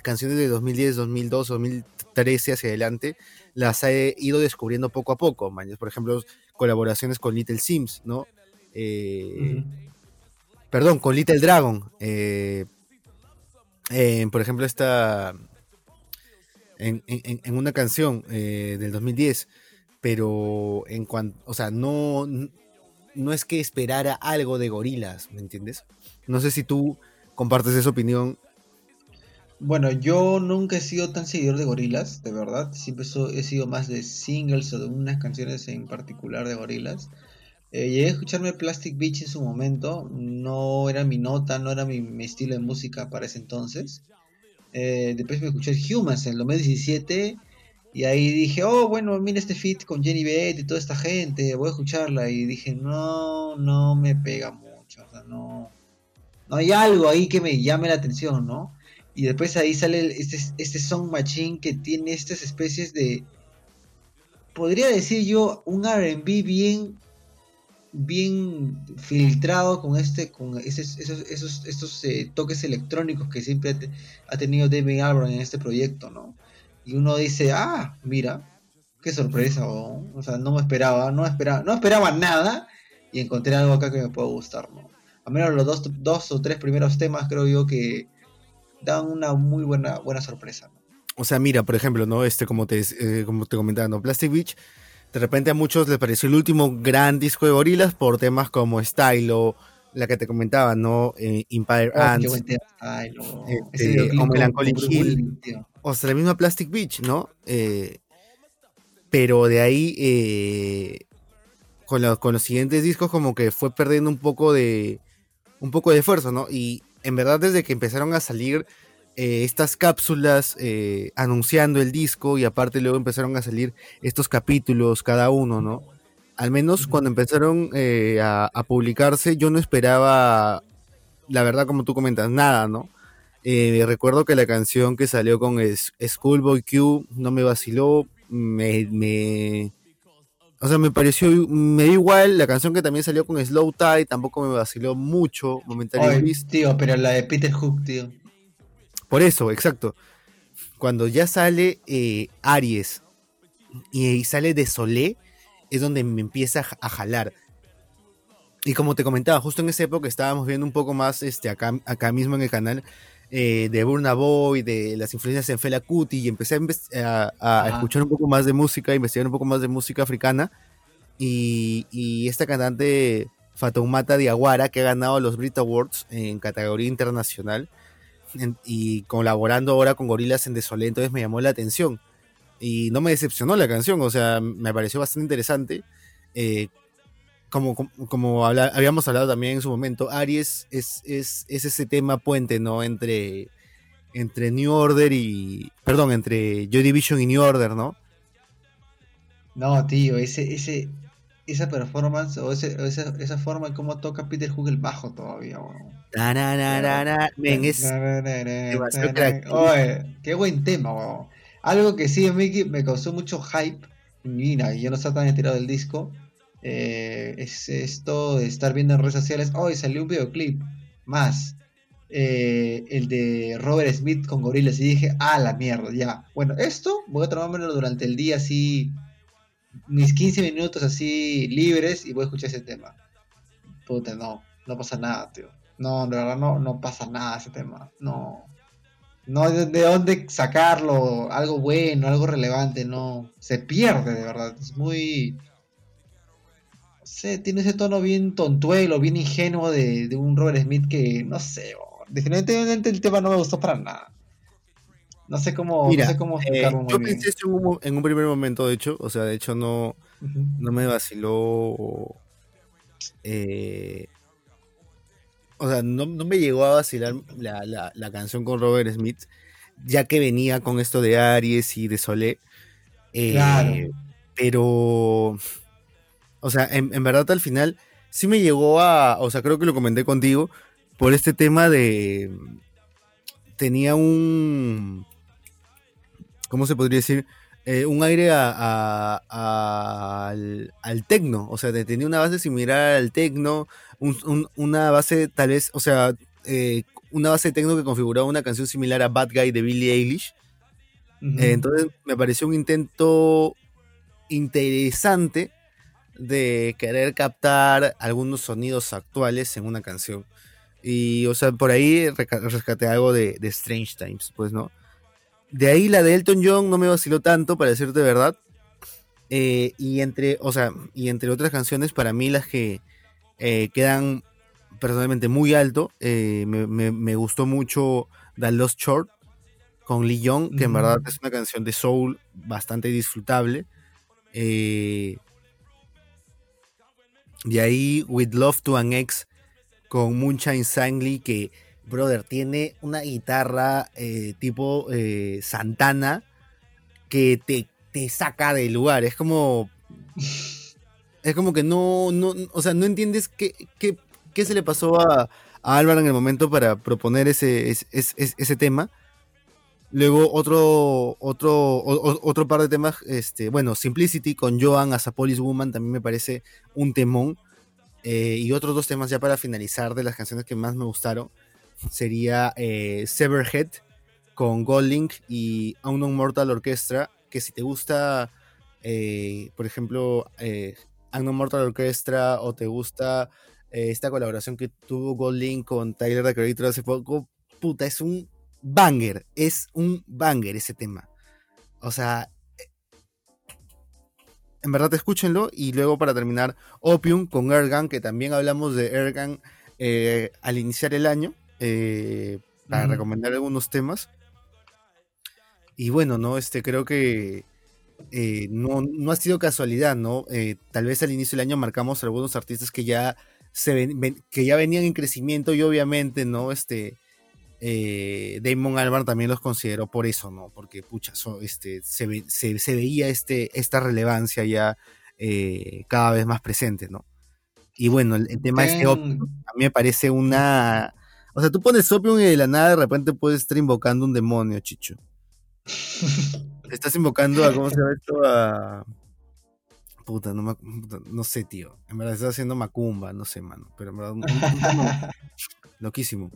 canciones de 2010, 2002, 2013 hacia adelante, las he ido descubriendo poco a poco, Por ejemplo, colaboraciones con Little Sims, ¿no? Eh, perdón, con Little Dragon. Eh, por ejemplo, esta. En, una canción eh, del 2010. Pero en cuanto. O sea, no. No es que esperara algo de gorilas, ¿me entiendes? No sé si tú compartes esa opinión bueno, yo nunca he sido tan seguidor de gorilas, de verdad. Siempre he sido más de singles o de unas canciones en particular de gorilas. Eh, llegué a escucharme Plastic Beach en su momento. No era mi nota, no era mi, estilo de música para ese entonces. Eh, después me escuché Humans en el 2017. Y ahí dije, oh, bueno, mira este fit con Jenny Beth y toda esta gente, voy a escucharla. Y dije, no, no me pega mucho. O sea, no, no hay algo ahí que me llame la atención, ¿no? Y después ahí sale este, este Song Machine que tiene estas especies de. Podría decir yo, un RB bien. Bien filtrado con este. con esos, esos, estos eh, toques electrónicos que siempre ha, tenido David Albarn en este proyecto, ¿no? Y uno dice, ah, mira, qué sorpresa, o sea, no me esperaba, no esperaba, no esperaba nada y encontré algo acá que me puede gustar, ¿no? A menos los dos, dos o tres primeros temas creo yo que dan una muy buena, buena sorpresa. O sea, mira, por ejemplo, ¿no? Este, como te, eh, como te comentaba, ¿no? Plastic Beach, de repente a muchos les pareció el último gran disco de gorilas por temas como Style o la que te comentaba, ¿no? Eh, Empire oh, Ants. Este, o Melancholy Hill. O sea, la misma Plastic Beach, ¿no? Eh, pero de ahí, con, con los siguientes discos, como que fue perdiendo un poco de. Un poco de fuerza, ¿no? Y en verdad desde que empezaron a salir eh, estas cápsulas eh, anunciando el disco y aparte luego empezaron a salir estos capítulos cada uno, ¿no? Al menos cuando empezaron eh, a, publicarse yo no esperaba, la verdad como tú comentas, nada, ¿no? recuerdo que la canción que salió con Schoolboy Q no me vaciló, me, me, o sea, me pareció, me dio igual la canción que también salió con Slow Tide, tampoco me vaciló mucho momentáneamente. tío, pero la de Peter Hook, tío. Por eso, exacto. Cuando ya sale eh, Aries y, sale de Solé, es donde me empieza a jalar. Y como te comentaba, justo en esa época estábamos viendo un poco más este, acá, acá mismo en el canal eh, de Burna Boy, de las influencias en Fela Kuti, y empecé a, escuchar un poco más de música, investigar un poco más de música africana. Y, esta cantante Fatoumata Diawara, que ha ganado los Brit Awards en categoría internacional, y colaborando ahora con Gorilas en Desolé, entonces me llamó la atención. Y no me decepcionó la canción, o sea, me pareció bastante interesante. Eh, como, como, habíamos hablado también en su momento, Aries es, es, ese tema puente, ¿no? Entre, entre New Order y. Perdón, entre Joy Division y New Order, ¿no? No, tío, ese, ese, esa performance o ese, esa, esa forma en cómo toca Peter Hook el bajo todavía, weón. Oye, qué buen tema, weón. Algo que sí mí me causó mucho hype, y yo no estaba tan enterado del disco, eh, es esto de estar viendo en redes sociales, hoy salió un videoclip más. Eh, el de Robert Smith con gorilas y dije, ah, la mierda, ya. Bueno, esto voy a tomármelo durante el día así, mis 15 minutos así libres y voy a escuchar ese tema. Puta, no, no pasa nada, tío. No, de verdad no, no pasa nada ese tema. No. No de, de dónde sacarlo, algo bueno, algo relevante, no. Se pierde, de verdad. Es muy. No sé, tiene ese tono bien tontuelo, bien ingenuo de, de un Robert Smith que, no sé, definitivamente el tema no me gustó para nada. No sé cómo, no sé cómo eh, Yo pensé eso en un, primer momento, de hecho. O sea, de hecho no, no me vaciló. Eh, o sea, no, me llegó a vacilar la, canción con Robert Smith, ya que venía con esto de Aries y de Solé. Eh, claro. Pero, o sea, en, en, verdad al final sí me llegó a, o sea, creo que lo comenté contigo, por este tema de... Tenía un... ¿Cómo se podría decir? Eh, un aire a, al, al tecno, o sea, tenía una base similar al tecno, una base tal vez, o sea, eh, una base de tecno que configuraba una canción similar a Bad Guy de Billie Eilish. Eh, entonces me pareció un intento interesante de querer captar algunos sonidos actuales en una canción. Y, o sea, por ahí rescaté algo de, de Strange Times, pues, ¿no? De ahí la de Elton John no me vaciló tanto, para decirte verdad. Eh, y entre, o sea, y entre otras canciones, para mí las que eh, quedan personalmente muy alto, eh, me, gustó mucho The Lost Short con Lee Young, que en verdad es una canción de soul bastante disfrutable. De ahí With Love to an Ex con Moonshine Sangly, que brother, tiene una guitarra eh, tipo eh, Santana que te, te, saca del lugar. Es como. Es como que no. no o sea, no entiendes qué, qué, qué se le pasó a, a, Álvaro en el momento para proponer ese, ese, ese, tema. Luego otro, otro, otro par de temas, este, bueno, Simplicity con Joan as a Police Woman también me parece un temón. Eh, y otros dos temas ya para finalizar de las canciones que más me gustaron sería eh, Severhead con Goldlink y Unknown Mortal Orchestra, que si te gusta, eh, por ejemplo, eh, Unknown Mortal Orchestra o te gusta esta colaboración que tuvo Goldlink con Tyler the Creator hace poco, puta, es un banger, es un banger ese tema. O sea, en verdad escúchenlo y luego para terminar Opium con Ergan, que también hablamos de Ergan al iniciar el año eh, para recomendar algunos temas. Y bueno, ¿no? Este, creo que eh, no, no, ha sido casualidad, ¿no? Eh, tal vez al inicio del año marcamos algunos artistas que ya, se que ya venían en crecimiento y obviamente, ¿no? Este, Damon Albarn también los consideró por eso, ¿no? Porque, pucha, este, se, se, veía este, esta relevancia ya cada vez más presente, ¿no? Y bueno, el, tema es que a mí me parece una o sea, tú pones Opium y de la nada de repente puedes estar invocando un demonio, chicho. Estás invocando a, ¿cómo se llama esto? A... Puta, no, no sé, tío. En verdad estás haciendo macumba, no sé, mano. Pero en verdad, loquísimo.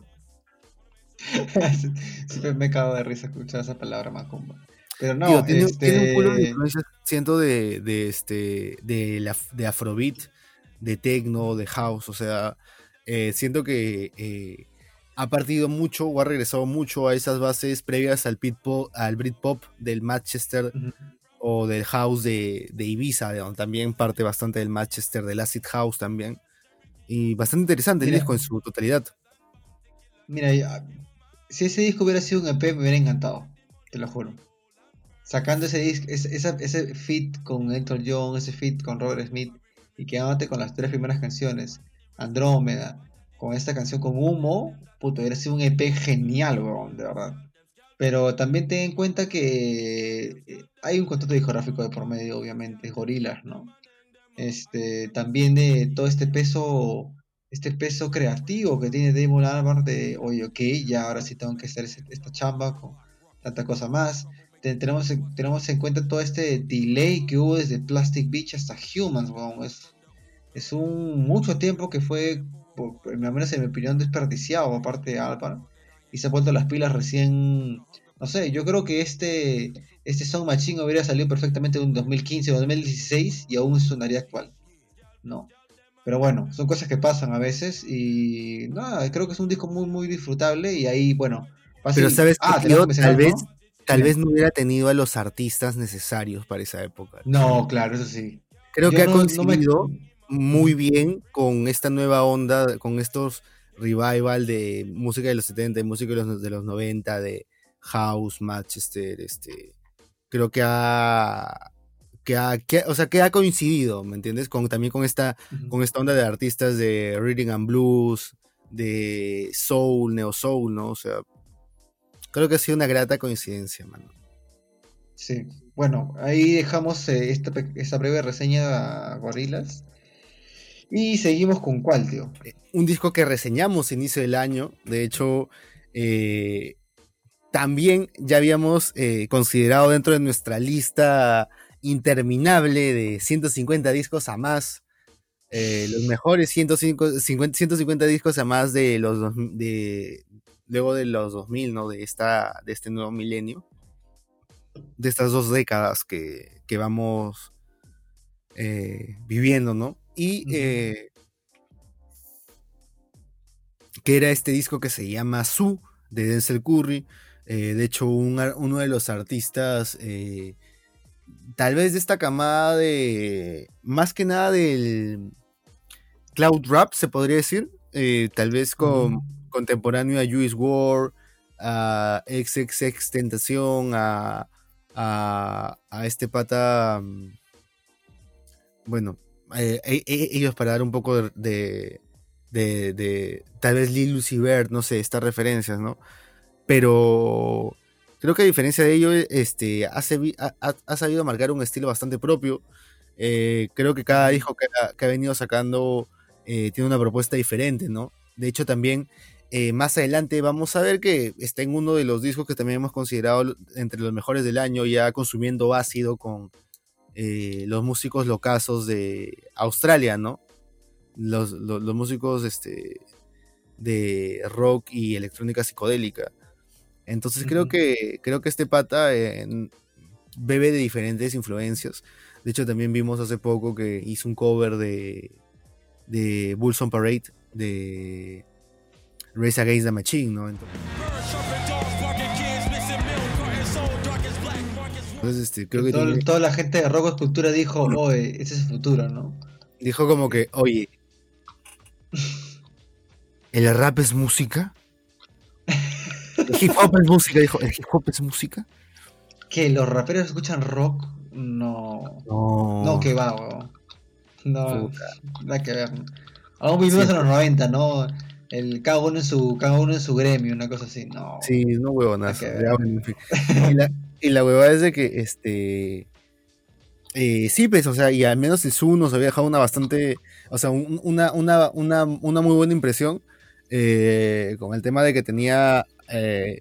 Siempre me cago de risa escuchar esa palabra macumba. Pero no, tiene, un culo de este siento, de, de, este, de, la, de afrobeat, de techno, de house, o sea, eh, siento que eh, ha partido mucho o ha regresado mucho a esas bases previas al, Britpop, al Britpop del Manchester o del House de, Ibiza, de donde también parte bastante del Manchester, del Acid House también. Y bastante interesante el disco en su totalidad. Mira, si ese disco hubiera sido un EP me hubiera encantado, te lo juro. Sacando ese disco, ese, ese fit con Héctor John, ese fit con Robert Smith y quedándote con las tres primeras canciones, Andrómeda, con esta canción con Humo, puto, hubiera sido un EP genial, de verdad. Pero también ten en cuenta que eh, hay un contrato discográfico de por medio, obviamente, Gorilas, ¿no? Este, también de todo este peso, este peso creativo que tiene Damon Albarn de, oye, ok, ya ahora sí tengo que hacer esta chamba con tanta cosa más. tenemos, tenemos en cuenta todo este delay que hubo desde Plastic Beach hasta Humans, es, es un mucho tiempo que fue, por, menos en mi opinión, desperdiciado aparte de Albarn y se ha vuelto las pilas recién, no sé, yo creo que este, este Song Machine hubiera salido perfectamente en 2015 o 2016 y aún sonaría actual, ¿no? Pero bueno, son cosas que pasan a veces y nada, creo que es un disco muy, muy disfrutable y ahí, bueno... Pero sabes ah, tal vez... Tal vez no hubiera tenido a los artistas necesarios para esa época. No, claro, eso sí. Creo que ha coincidido muy bien con esta nueva onda, con estos revival de música de los 70, de música de los, de los 90, de House, Manchester, este, creo que ha, que ha, o sea, que ha coincidido, ¿me entiendes? Con, también con esta, con esta onda de artistas de Reading and Blues, de Soul, Neo Soul, ¿no? O sea, creo que ha sido una grata coincidencia, mano. Sí, bueno, ahí dejamos eh, esta, esta breve reseña a Gorilas. Y seguimos con cuál, tío. Eh, un disco que reseñamos inicio del año. De hecho, eh, también ya habíamos eh, considerado dentro de nuestra lista interminable de 150 discos a más. los mejores 150, 150 discos a más de los de luego de los 2000, ¿no? De esta de este nuevo milenio. De estas dos décadas que, que vamos viviendo, ¿no? Y eh, que era este disco que se llama Su de Denzel Curry. Eh, de hecho, uno de los artistas, eh, tal vez de esta camada de, más que nada del cloud rap, se podría decir. tal vez con, contemporáneo a Juice War, a XXX Tentación, a, a, a este pata, mm, bueno, eh, e, e, ellos para dar un poco de, de, tal vez Lil Lucy no sé, estas referencias, ¿no? Pero creo que a diferencia de ello, este, ha, ha, sabido marcar un estilo bastante propio. Eh, creo que cada disco que ha, venido sacando eh, tiene una propuesta diferente, ¿no? De hecho, también más adelante vamos a ver que está en uno de los discos que también hemos considerado entre los mejores del año, ya consumiendo ácido con eh, los músicos locazos de Australia, ¿no? Los, músicos este, de rock y electrónica psicodélica. Entonces creo que creo que este pata bebe de diferentes influencias. De hecho, también vimos hace poco que hizo un cover de, de Bulls on Parade de Race Against the Machine, ¿no? este, creo que toda la gente de Rock Escultura dijo, oye, ese es el futuro, ¿no? Dijo como que, oye, ¿el rap es música? ¿El hip hop es música? Dijo, ¿el hip hop es música? ¿Que los raperos escuchan rock? No. No, no que va, weón. No, nada que ver. Aún vivimos en los 90, ¿no? El, cada, uno en su, cada uno en su gremio, una cosa así. No. Sí, no huevonazo. Y la, y la huevada es de que, este. Eh, sí, pues, o sea, y al menos el Su nos había dejado una bastante. O sea, una, una, una, una, muy buena impresión. Eh, con el tema de que tenía. Eh,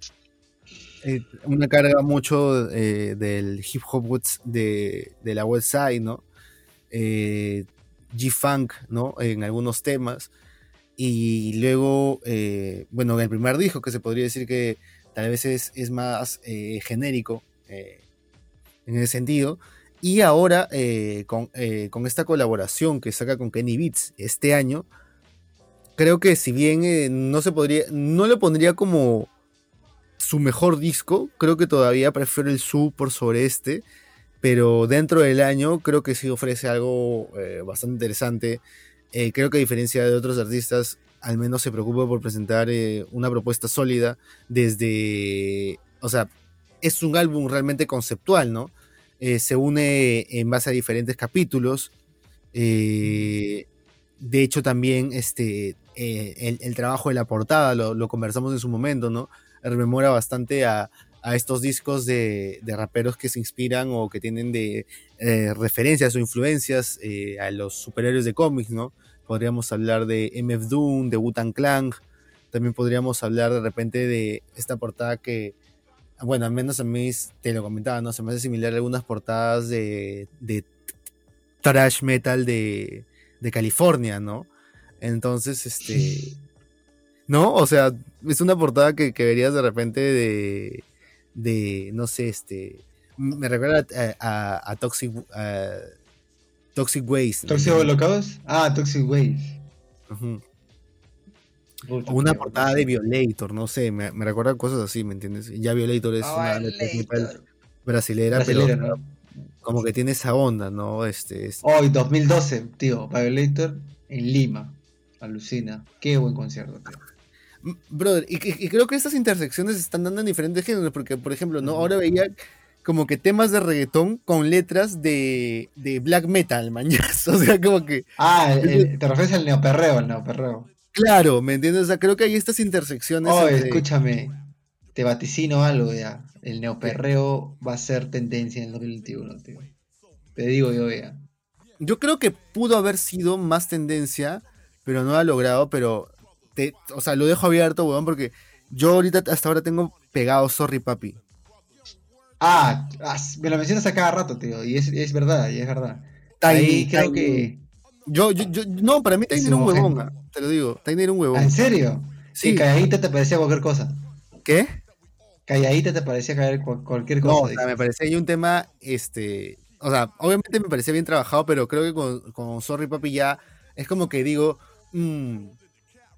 una carga mucho del hip hop de, de la West Side, ¿no? G-Funk, ¿no? En algunos temas. Y luego, bueno, en el primer disco, que se podría decir que tal vez es, es más genérico, eh, en ese sentido. Y ahora, eh, eh, con, esta colaboración que saca con Kenny Beats este año, creo que si bien no se podría, no lo pondría como su mejor disco, creo que todavía prefiero el Su por sobre este, pero dentro del año creo que sí ofrece algo bastante interesante. creo que a diferencia de otros artistas, al menos se preocupa por presentar una propuesta sólida desde, o sea, es un álbum realmente conceptual, ¿no? Eh, se une en base a diferentes capítulos. Eh, de hecho, también este, eh, el, trabajo de la portada, lo, conversamos en su momento, ¿no? Rememora bastante a, a estos discos de, raperos que se inspiran o que tienen de eh, referencias o influencias eh, a los superhéroes de cómics, ¿no? Podríamos hablar de MF Doom, de Wu-Tang Clan, también podríamos hablar de repente de esta portada que, bueno, al menos a mí te lo comentaba, ¿no? Se me hace similar a algunas portadas de, de trash metal de, de California, ¿no? Entonces, este... ¿No? O sea, es una portada que, que verías de repente de, de, no sé, este, me recuerda a, a, Toxic, Toxic Waste. ¿Toxic Holocaust? Ah, Toxic Waste. una portada de Violator, no sé, me, me, recuerda cosas así, ¿me entiendes? Ya Violator es una Violator. brasilera, pero como que tiene esa onda, ¿no? Este, Hoy, 2012, tío, Violator en Lima. Alucina. Qué buen concierto, tío. Brother, y, creo que estas intersecciones se están dando en diferentes géneros, porque, por ejemplo, ¿no? Ahora veía como que temas de reggaetón con letras de, de black metal, man. o sea, como que. Ah, te refieres al neoperreo, el neoperreo. Claro, ¿me entiendes? O sea, creo que hay estas intersecciones. Oh, escúchame, te vaticino algo ya. El neoperreo va a ser tendencia en el 2021, tío. Te digo yo, ya. Yo creo que pudo haber sido más tendencia, pero no ha logrado, pero o sea, lo dejo abierto, weón, porque yo ahorita hasta ahora tengo pegado Sorry Papi. Ah, me lo mencionas a cada rato, tío, y es, verdad, y es verdad. Ahí creo que... Yo, yo, yo, no, para mí Tiny era un huevón, ah, te lo digo, Tiny era un huevón. ¿En serio? Sí. calladita te parecía cualquier cosa. ¿Qué? Calladita te parecía caer cualquier cosa. No, o sea, me parecía ahí un tema, este, o sea, obviamente me parecía bien trabajado, pero creo que con, con Sorry Papi ya es como que digo, mmm,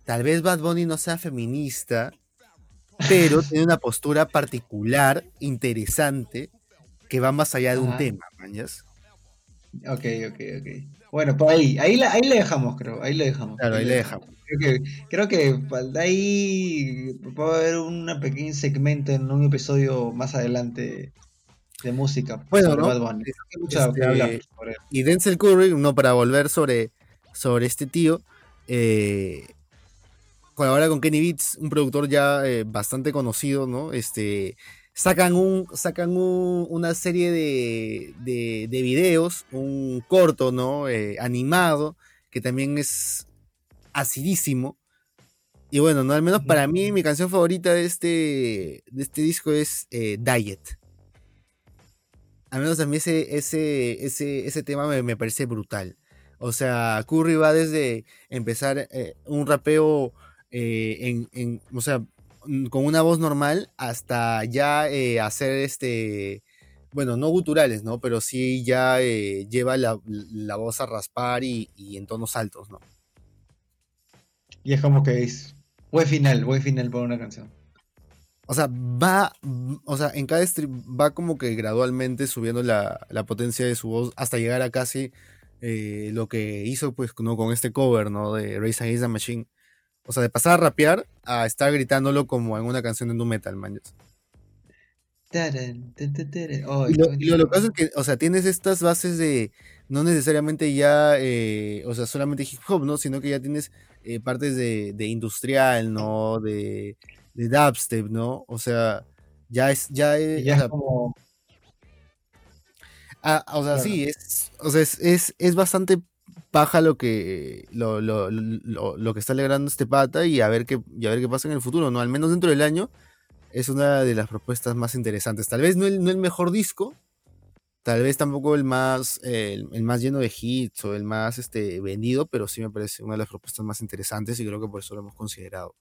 Tal vez Bad Bunny no sea feminista, pero tiene una postura particular, interesante, que va más allá de un tema, ¿mañas? Ok, ok, ok. Bueno, pues ahí, ahí, ahí le dejamos, creo. Ahí le dejamos. Claro, ahí, le dejamos. Creo que, creo que ahí puede haber un pequeño segmento en un episodio más adelante de música. Bueno, ¿no? Bad Bunny. Este, y Denzel Curry, no para volver sobre, sobre este tío, eh, colabora con Kenny Beats, un productor ya eh, bastante conocido, ¿no? Este, sacan un, sacan una serie de, de, videos, un corto, ¿no? Eh, animado, que también es acidísimo. Y bueno, ¿no? Al menos para mí, mi canción favorita de este, de este disco es eh, Diet. Al menos a mí ese, ese, ese, ese tema me, parece brutal. O sea, Curry va desde empezar un rapeo eh, en, o sea, con una voz normal hasta ya eh, hacer este, bueno, no guturales, ¿no? Pero sí ya eh, lleva la, voz a raspar y, en tonos altos, ¿no? Y es como que es buen final, buen final para una canción. O sea, va, o sea, en cada stream va como que gradualmente subiendo la, potencia de su voz hasta llegar a casi lo que hizo pues ¿no? con este cover, ¿no? De Race Against the Machine o sea, de pasar a rapear a estar gritándolo como en una canción de nu metal, man. y, lo, que pasa es que, o sea, tienes estas bases de, no necesariamente ya, eh, o sea, solamente hip hop, ¿no? Sino que ya tienes eh, partes de, industrial, ¿no? De, de dubstep, ¿no? O sea, ya es, ya es, ya como... Ah, o sea, sí, es, o sea, es, es, es bastante paja lo que lo, lo, lo, que está alegrando este pata y a ver qué a ver qué pasa en el futuro, ¿no? Al menos dentro del año es una de las propuestas más interesantes. Tal vez no el, no el mejor disco, tal vez tampoco el más el, más lleno de hits o el más este vendido, pero sí me parece una de las propuestas más interesantes y creo que por eso lo hemos considerado.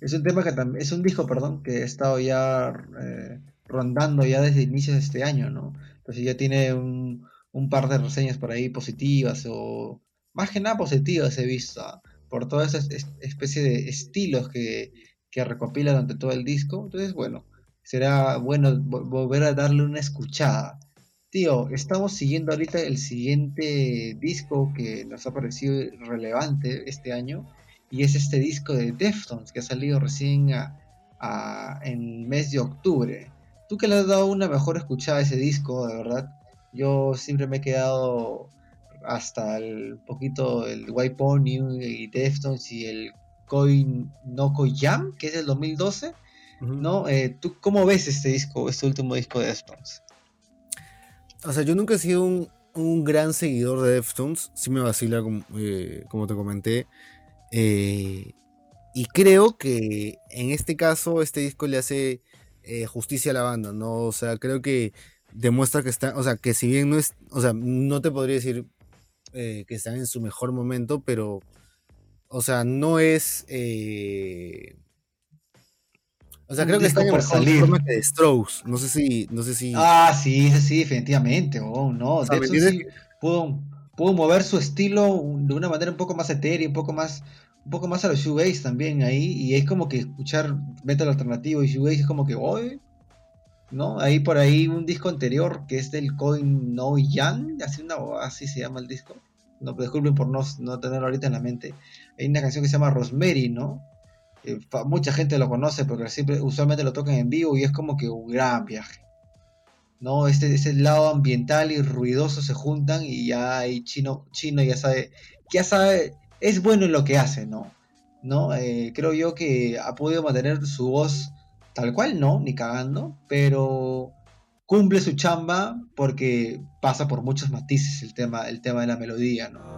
Es un tema que también es un disco, perdón, que he estado ya eh, rondando ya desde inicios de este año, ¿no? Entonces ya tiene un, un par de reseñas por ahí positivas o más que nada positivas he visto por toda esa especie de estilos que, que recopila durante todo el disco. Entonces, bueno, será bueno volver a darle una escuchada. Tío, estamos siguiendo ahorita el siguiente disco que nos ha parecido relevante este año y es este disco de Deftones que ha salido recién en el mes de octubre. Tú que le has dado una mejor escuchada a ese disco, de verdad, yo siempre me he quedado hasta el poquito el White Pony y Deftones y el Coin No Jam, que es del 2012. ¿no? Eh, ¿Tú cómo ves este disco, este último disco de Deftones? O sea, yo nunca he sido un, gran seguidor de Deftones, sí me vacila como, eh, como te comenté. Eh, y creo que en este caso este disco le hace justicia a la banda, ¿no? O sea, creo que demuestra que está, o sea, que si bien no es, o sea, no te podría decir que están en su mejor momento, pero, o sea, no es... O sea, creo que está por salir. forma que de Strokes. No sé si, no sé si. Ah, sí, sí, definitivamente. Oh, no. de hecho, sí, pudo, pudo, mover su estilo de una manera un poco más etérea, un poco más, un poco más a los shoegaze también ahí. Y es como que escuchar metal alternativo y shoegaze es como que, hoy, ¿no? Ahí por ahí un disco anterior que es del Coin No Young, así una así se llama el disco. No, disculpen por no, no tenerlo ahorita en la mente. Hay una canción que se llama Rosemary, ¿no? Eh, mucha gente lo conoce porque siempre, usualmente lo tocan en vivo y es como que un gran viaje. ¿no? Este, ese lado ambiental y ruidoso se juntan y ya hay chino, chino ya sabe, ya sabe, es bueno en lo que hace, ¿no? ¿No? Eh, creo yo que ha podido mantener su voz tal cual, no, ni cagando, pero cumple su chamba porque pasa por muchos matices el tema, el tema de la melodía, ¿no?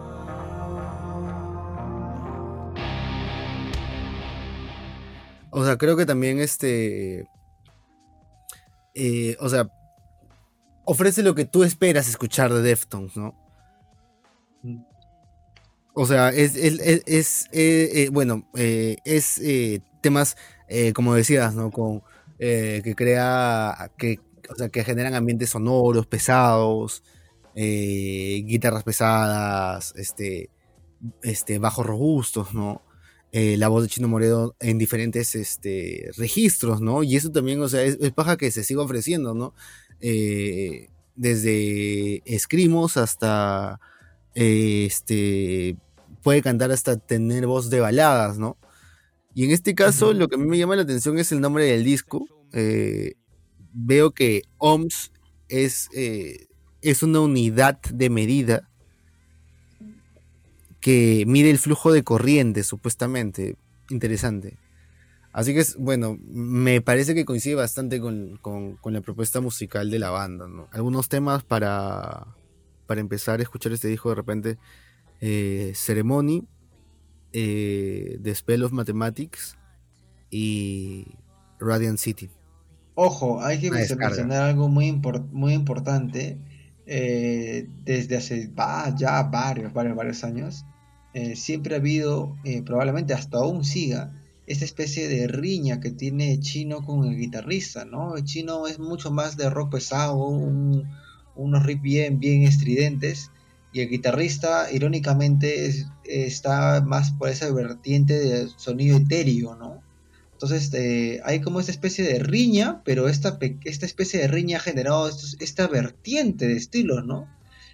O sea, creo que también este. Eh, o sea, ofrece lo que tú esperas escuchar de Deftones, ¿no? O sea, es, es, eh, eh, bueno, es temas, como decías, ¿no? Con, que crea, que, o sea, que generan ambientes sonoros, pesados, guitarras pesadas, este, este, bajos robustos, ¿no? Eh, la voz de Chino Moredo en diferentes este, registros, ¿no? Y eso también, o sea, es, paja que se siga ofreciendo, ¿no? Eh, desde escrimos hasta, eh, este, puede cantar hasta tener voz de baladas, ¿no? Y en este caso, lo que a mí me llama la atención es el nombre del disco. Veo que OMS es, es una unidad de medida que mide el flujo de corriente, supuestamente. Interesante. Así que, es, bueno, me parece que coincide bastante con, la propuesta musical de la banda. ¿no? Algunos temas para, para empezar a escuchar este disco de repente. Eh, Ceremony, eh, The Spell of Mathematics y Radiant City. Ojo, hay que mencionar algo muy, muy importante. Eh, desde hace ya varios, varios, varios años, eh, siempre ha habido, eh, probablemente hasta aún siga, esta especie de riña que tiene Chino con el guitarrista, ¿no? El Chino es mucho más de rock pesado, unos riffs bien, bien estridentes, y el guitarrista, irónicamente, está más por esa vertiente de sonido etéreo, ¿no? Entonces eh, hay como esta especie de riña, pero esta, esta especie de riña ha generado esta vertiente de estilos, ¿no?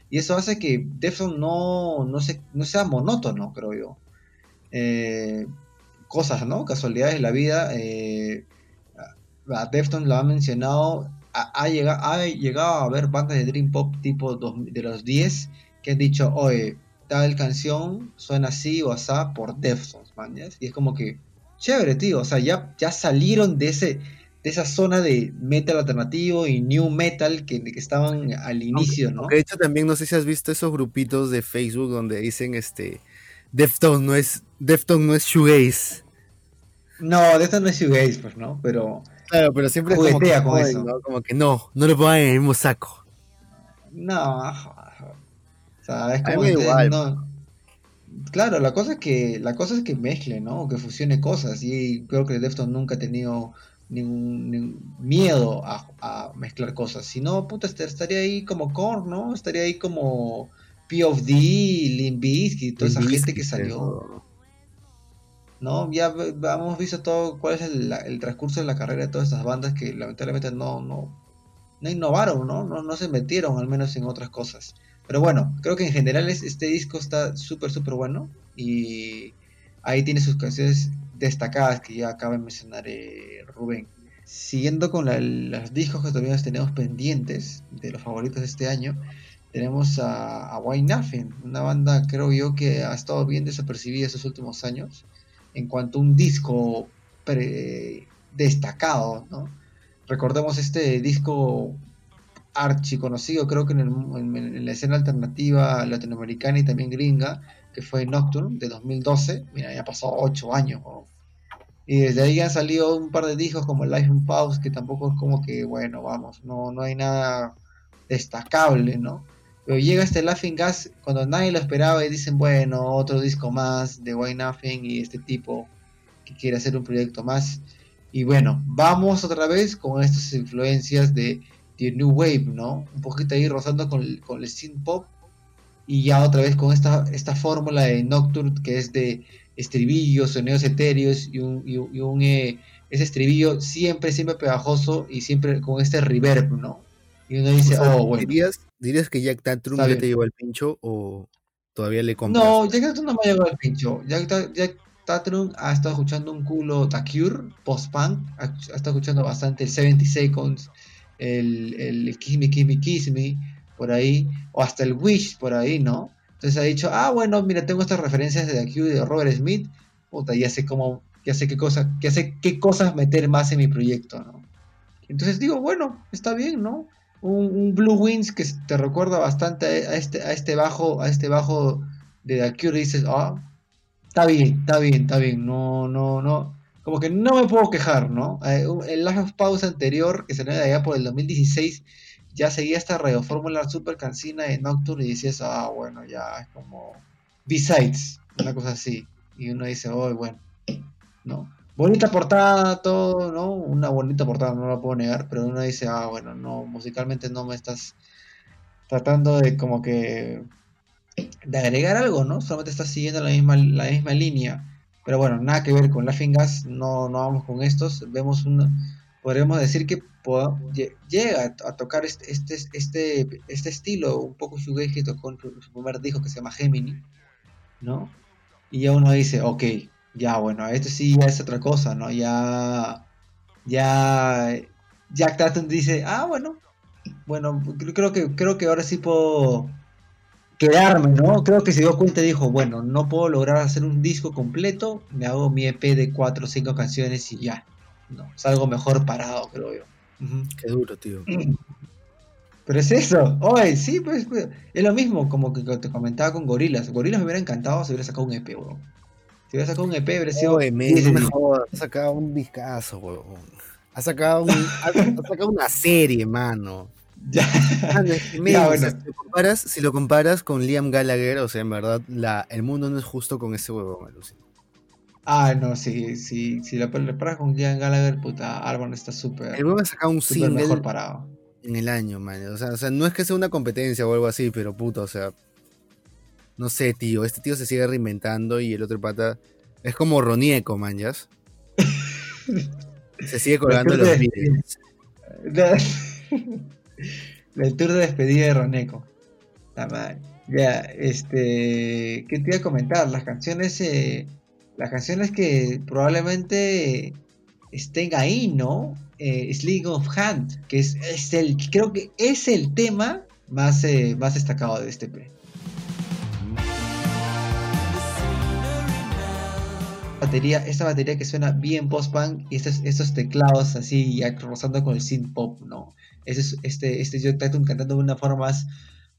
Y eso hace que Defton no, no, no sea monótono, creo yo. Eh, cosas, ¿no? Casualidades de la vida. Eh, lo ha mencionado. Ha, llegado, ha llegado a haber bandas de Dream Pop tipo de los 10 que han dicho, oye, tal canción suena así o así por Deftones, man. Y es como que, chévere, tío. O sea, ya, ya salieron de ese de esa zona de metal alternativo y new metal que, que estaban al inicio, ¿no? De hecho, también no sé si has visto esos grupitos de Facebook donde dicen este Deftones no es Deftones no es shoegaze. No, Deftones no es shoegaze, pues, ¿no? Pero Claro, pero siempre como que, con eso. ¿no? como que no, no lo pongan en el mismo saco. No, o sea, es como igual, no. Claro, la cosa es que la cosa es que mezcle, ¿no? Que fusione cosas y creo que Deftones nunca ha tenido ningún, miedo a, mezclar cosas. Si no, puta, estaría ahí como Korn, ¿no? Estaría ahí como POD, y toda esa gente que salió. ¿No? Ya hemos visto todo cuál es el, transcurso de la carrera de todas estas bandas que lamentablemente no, no, no innovaron, ¿no? ¿no? No se metieron al menos en otras cosas. Pero bueno, creo que en general este disco está súper, súper bueno. Y ahí tiene sus canciones destacadas que ya acaba de mencionar eh, Rubén. Siguiendo con los discos que todavía tenemos pendientes de los favoritos de este año, tenemos a, a Why Nothing, una banda creo yo que ha estado bien desapercibida estos últimos años en cuanto a un disco destacados, ¿no? Recordemos este disco archi conocido, creo que en, la escena alternativa latinoamericana y también gringa, que fue Nocturne de 2012. Mira, ya pasó 8 años. Y desde ahí han salido un par de discos como Life in Pause, que tampoco es como que, bueno, vamos, no, no hay nada destacable, ¿no? Pero llega este Laughing Gas cuando nadie lo esperaba y dicen, bueno, otro disco más de Why Nothing y este tipo que quiere hacer un proyecto más. Y bueno, vamos otra vez con estas influencias de, de New Wave, ¿no? Un poquito ahí rozando con, con el synth pop y ya otra vez con esta, esta fórmula de Nocturne que es de estribillos, sonidos etéreos y un, y, un eh, ese estribillo siempre, siempre pegajoso y siempre con este reverb, ¿no? Y uno dice, oh, bueno. ¿Dirías, que Jack Tatum ya te llevó el pincho o todavía le compras? No, Jack Tatum no me ha llevado el pincho. Jack, Jack Tatum ha estado escuchando un culo Cure, post-punk, ha, estado escuchando bastante el 70 Seconds, el, el Kiss Me, Kiss Me, Kiss Me, por ahí, o hasta el Wish por ahí, ¿no? Entonces ha dicho, ah, bueno, mira, tengo estas referencias de aquí de Robert Smith, puta, ya sé cómo, ya sé qué cosas, ya sé qué cosas meter más en mi proyecto, ¿no? Entonces digo, bueno, está bien, ¿no? Un, Blue Winds que te recuerda bastante a este, a este bajo, a este bajo de The dices, ah, está bien, está bien, está bien, no, no, no, como que no me puedo quejar, ¿no? Eh, el Life of Pause anterior, que salió de allá por el 2016, ya seguía esta radiofórmula super cansina de Nocturne y dices, ah, bueno, ya es como Besides, una cosa así. Y uno dice, oh, bueno, ¿no? Bonita portada, todo, ¿no? Una bonita portada, no la puedo negar, pero uno dice, ah, bueno, no, musicalmente no me estás tratando de como que de agregar algo, ¿no? Solamente estás siguiendo la misma, la misma línea. Pero bueno, nada que ver con Laughing Gas, no, no vamos con estos. Vemos un, podríamos decir que llega a tocar este, este, este, este estilo un poco shoegaze que tocó su primer disco que se llama Gemini, ¿no? Y ya uno dice, ok, ya bueno, esto sí ya es otra cosa, ¿no? Ya, ya, Jack Tatum dice, ah, bueno, bueno, creo que, creo que ahora sí puedo quedarme, ¿no? Creo que se dio cuenta y dijo, bueno, no puedo lograr hacer un disco completo, me hago mi EP de 4 o 5 canciones y ya, ¿no? Salgo mejor parado, creo yo. Qué duro, tío. Pero es eso. Oye, sí, pues, pues, es lo mismo como que te comentaba con Gorilas. Gorilas me hubiera encantado si hubiera sacado un EP, weón. Si hubiera sacado un EP, hubiera sido. Oye, me, ha sacado un discazo, weón. Ha sacado, un, ha, sacado una serie, mano. Ya. bueno. si, lo comparas, si lo comparas con Liam Gallagher, o sea, en verdad, la, el mundo no es justo con ese huevón, Lucy. Ah, no, sí, sí, si lo comparas con Liam Gallagher, puta, Arbon está súper. El huevón ha sacado un single mejor parado. en el año, man. O sea, o sea, no es que sea una competencia o algo así, pero puta, o sea. No sé, tío. Este tío se sigue reinventando y el otro pata. Es como Ronieco, man, ¿ya? se sigue colgando los vídeos. El tour de despedida de Roneco. Ya, este. ¿Qué te iba a comentar? Las canciones. Eh, las canciones que probablemente estén ahí, ¿no? Eh, of Hand, que es, el. Creo que es el tema más, eh, más destacado de este P. Batería, esta batería que suena bien post-punk y estos, estos teclados así ya rozando con el synth pop, ¿no? Ese este, este Joe Tatum cantando de una forma más,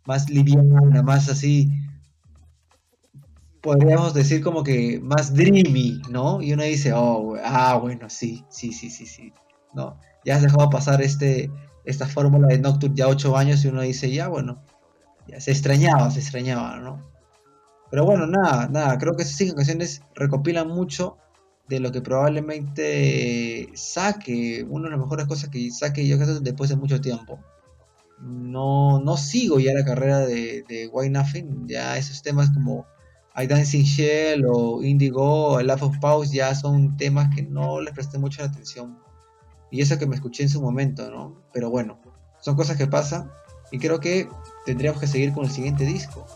más liviana, más así, podríamos decir como que más dreamy, ¿no? Y uno dice, oh, ah, bueno, sí, sí, sí, sí, sí, ¿no? Ya has dejado pasar este, esta fórmula de Nocturne ya ocho años y uno dice, ya, bueno, ya se extrañaba, se extrañaba, ¿no? Pero bueno, nada, nada, creo que esas cinco canciones recopilan mucho de lo que probablemente saque, una de las mejores cosas que saque yo después de mucho tiempo. No, no sigo ya la carrera de, de Why Nothing, ya esos temas como I Dancing Shell o Indigo o Laugh of Pause ya son temas que no les presté mucha atención. Y eso que me escuché en su momento, ¿no? Pero bueno, son cosas que pasan y creo que tendríamos que seguir con el siguiente disco.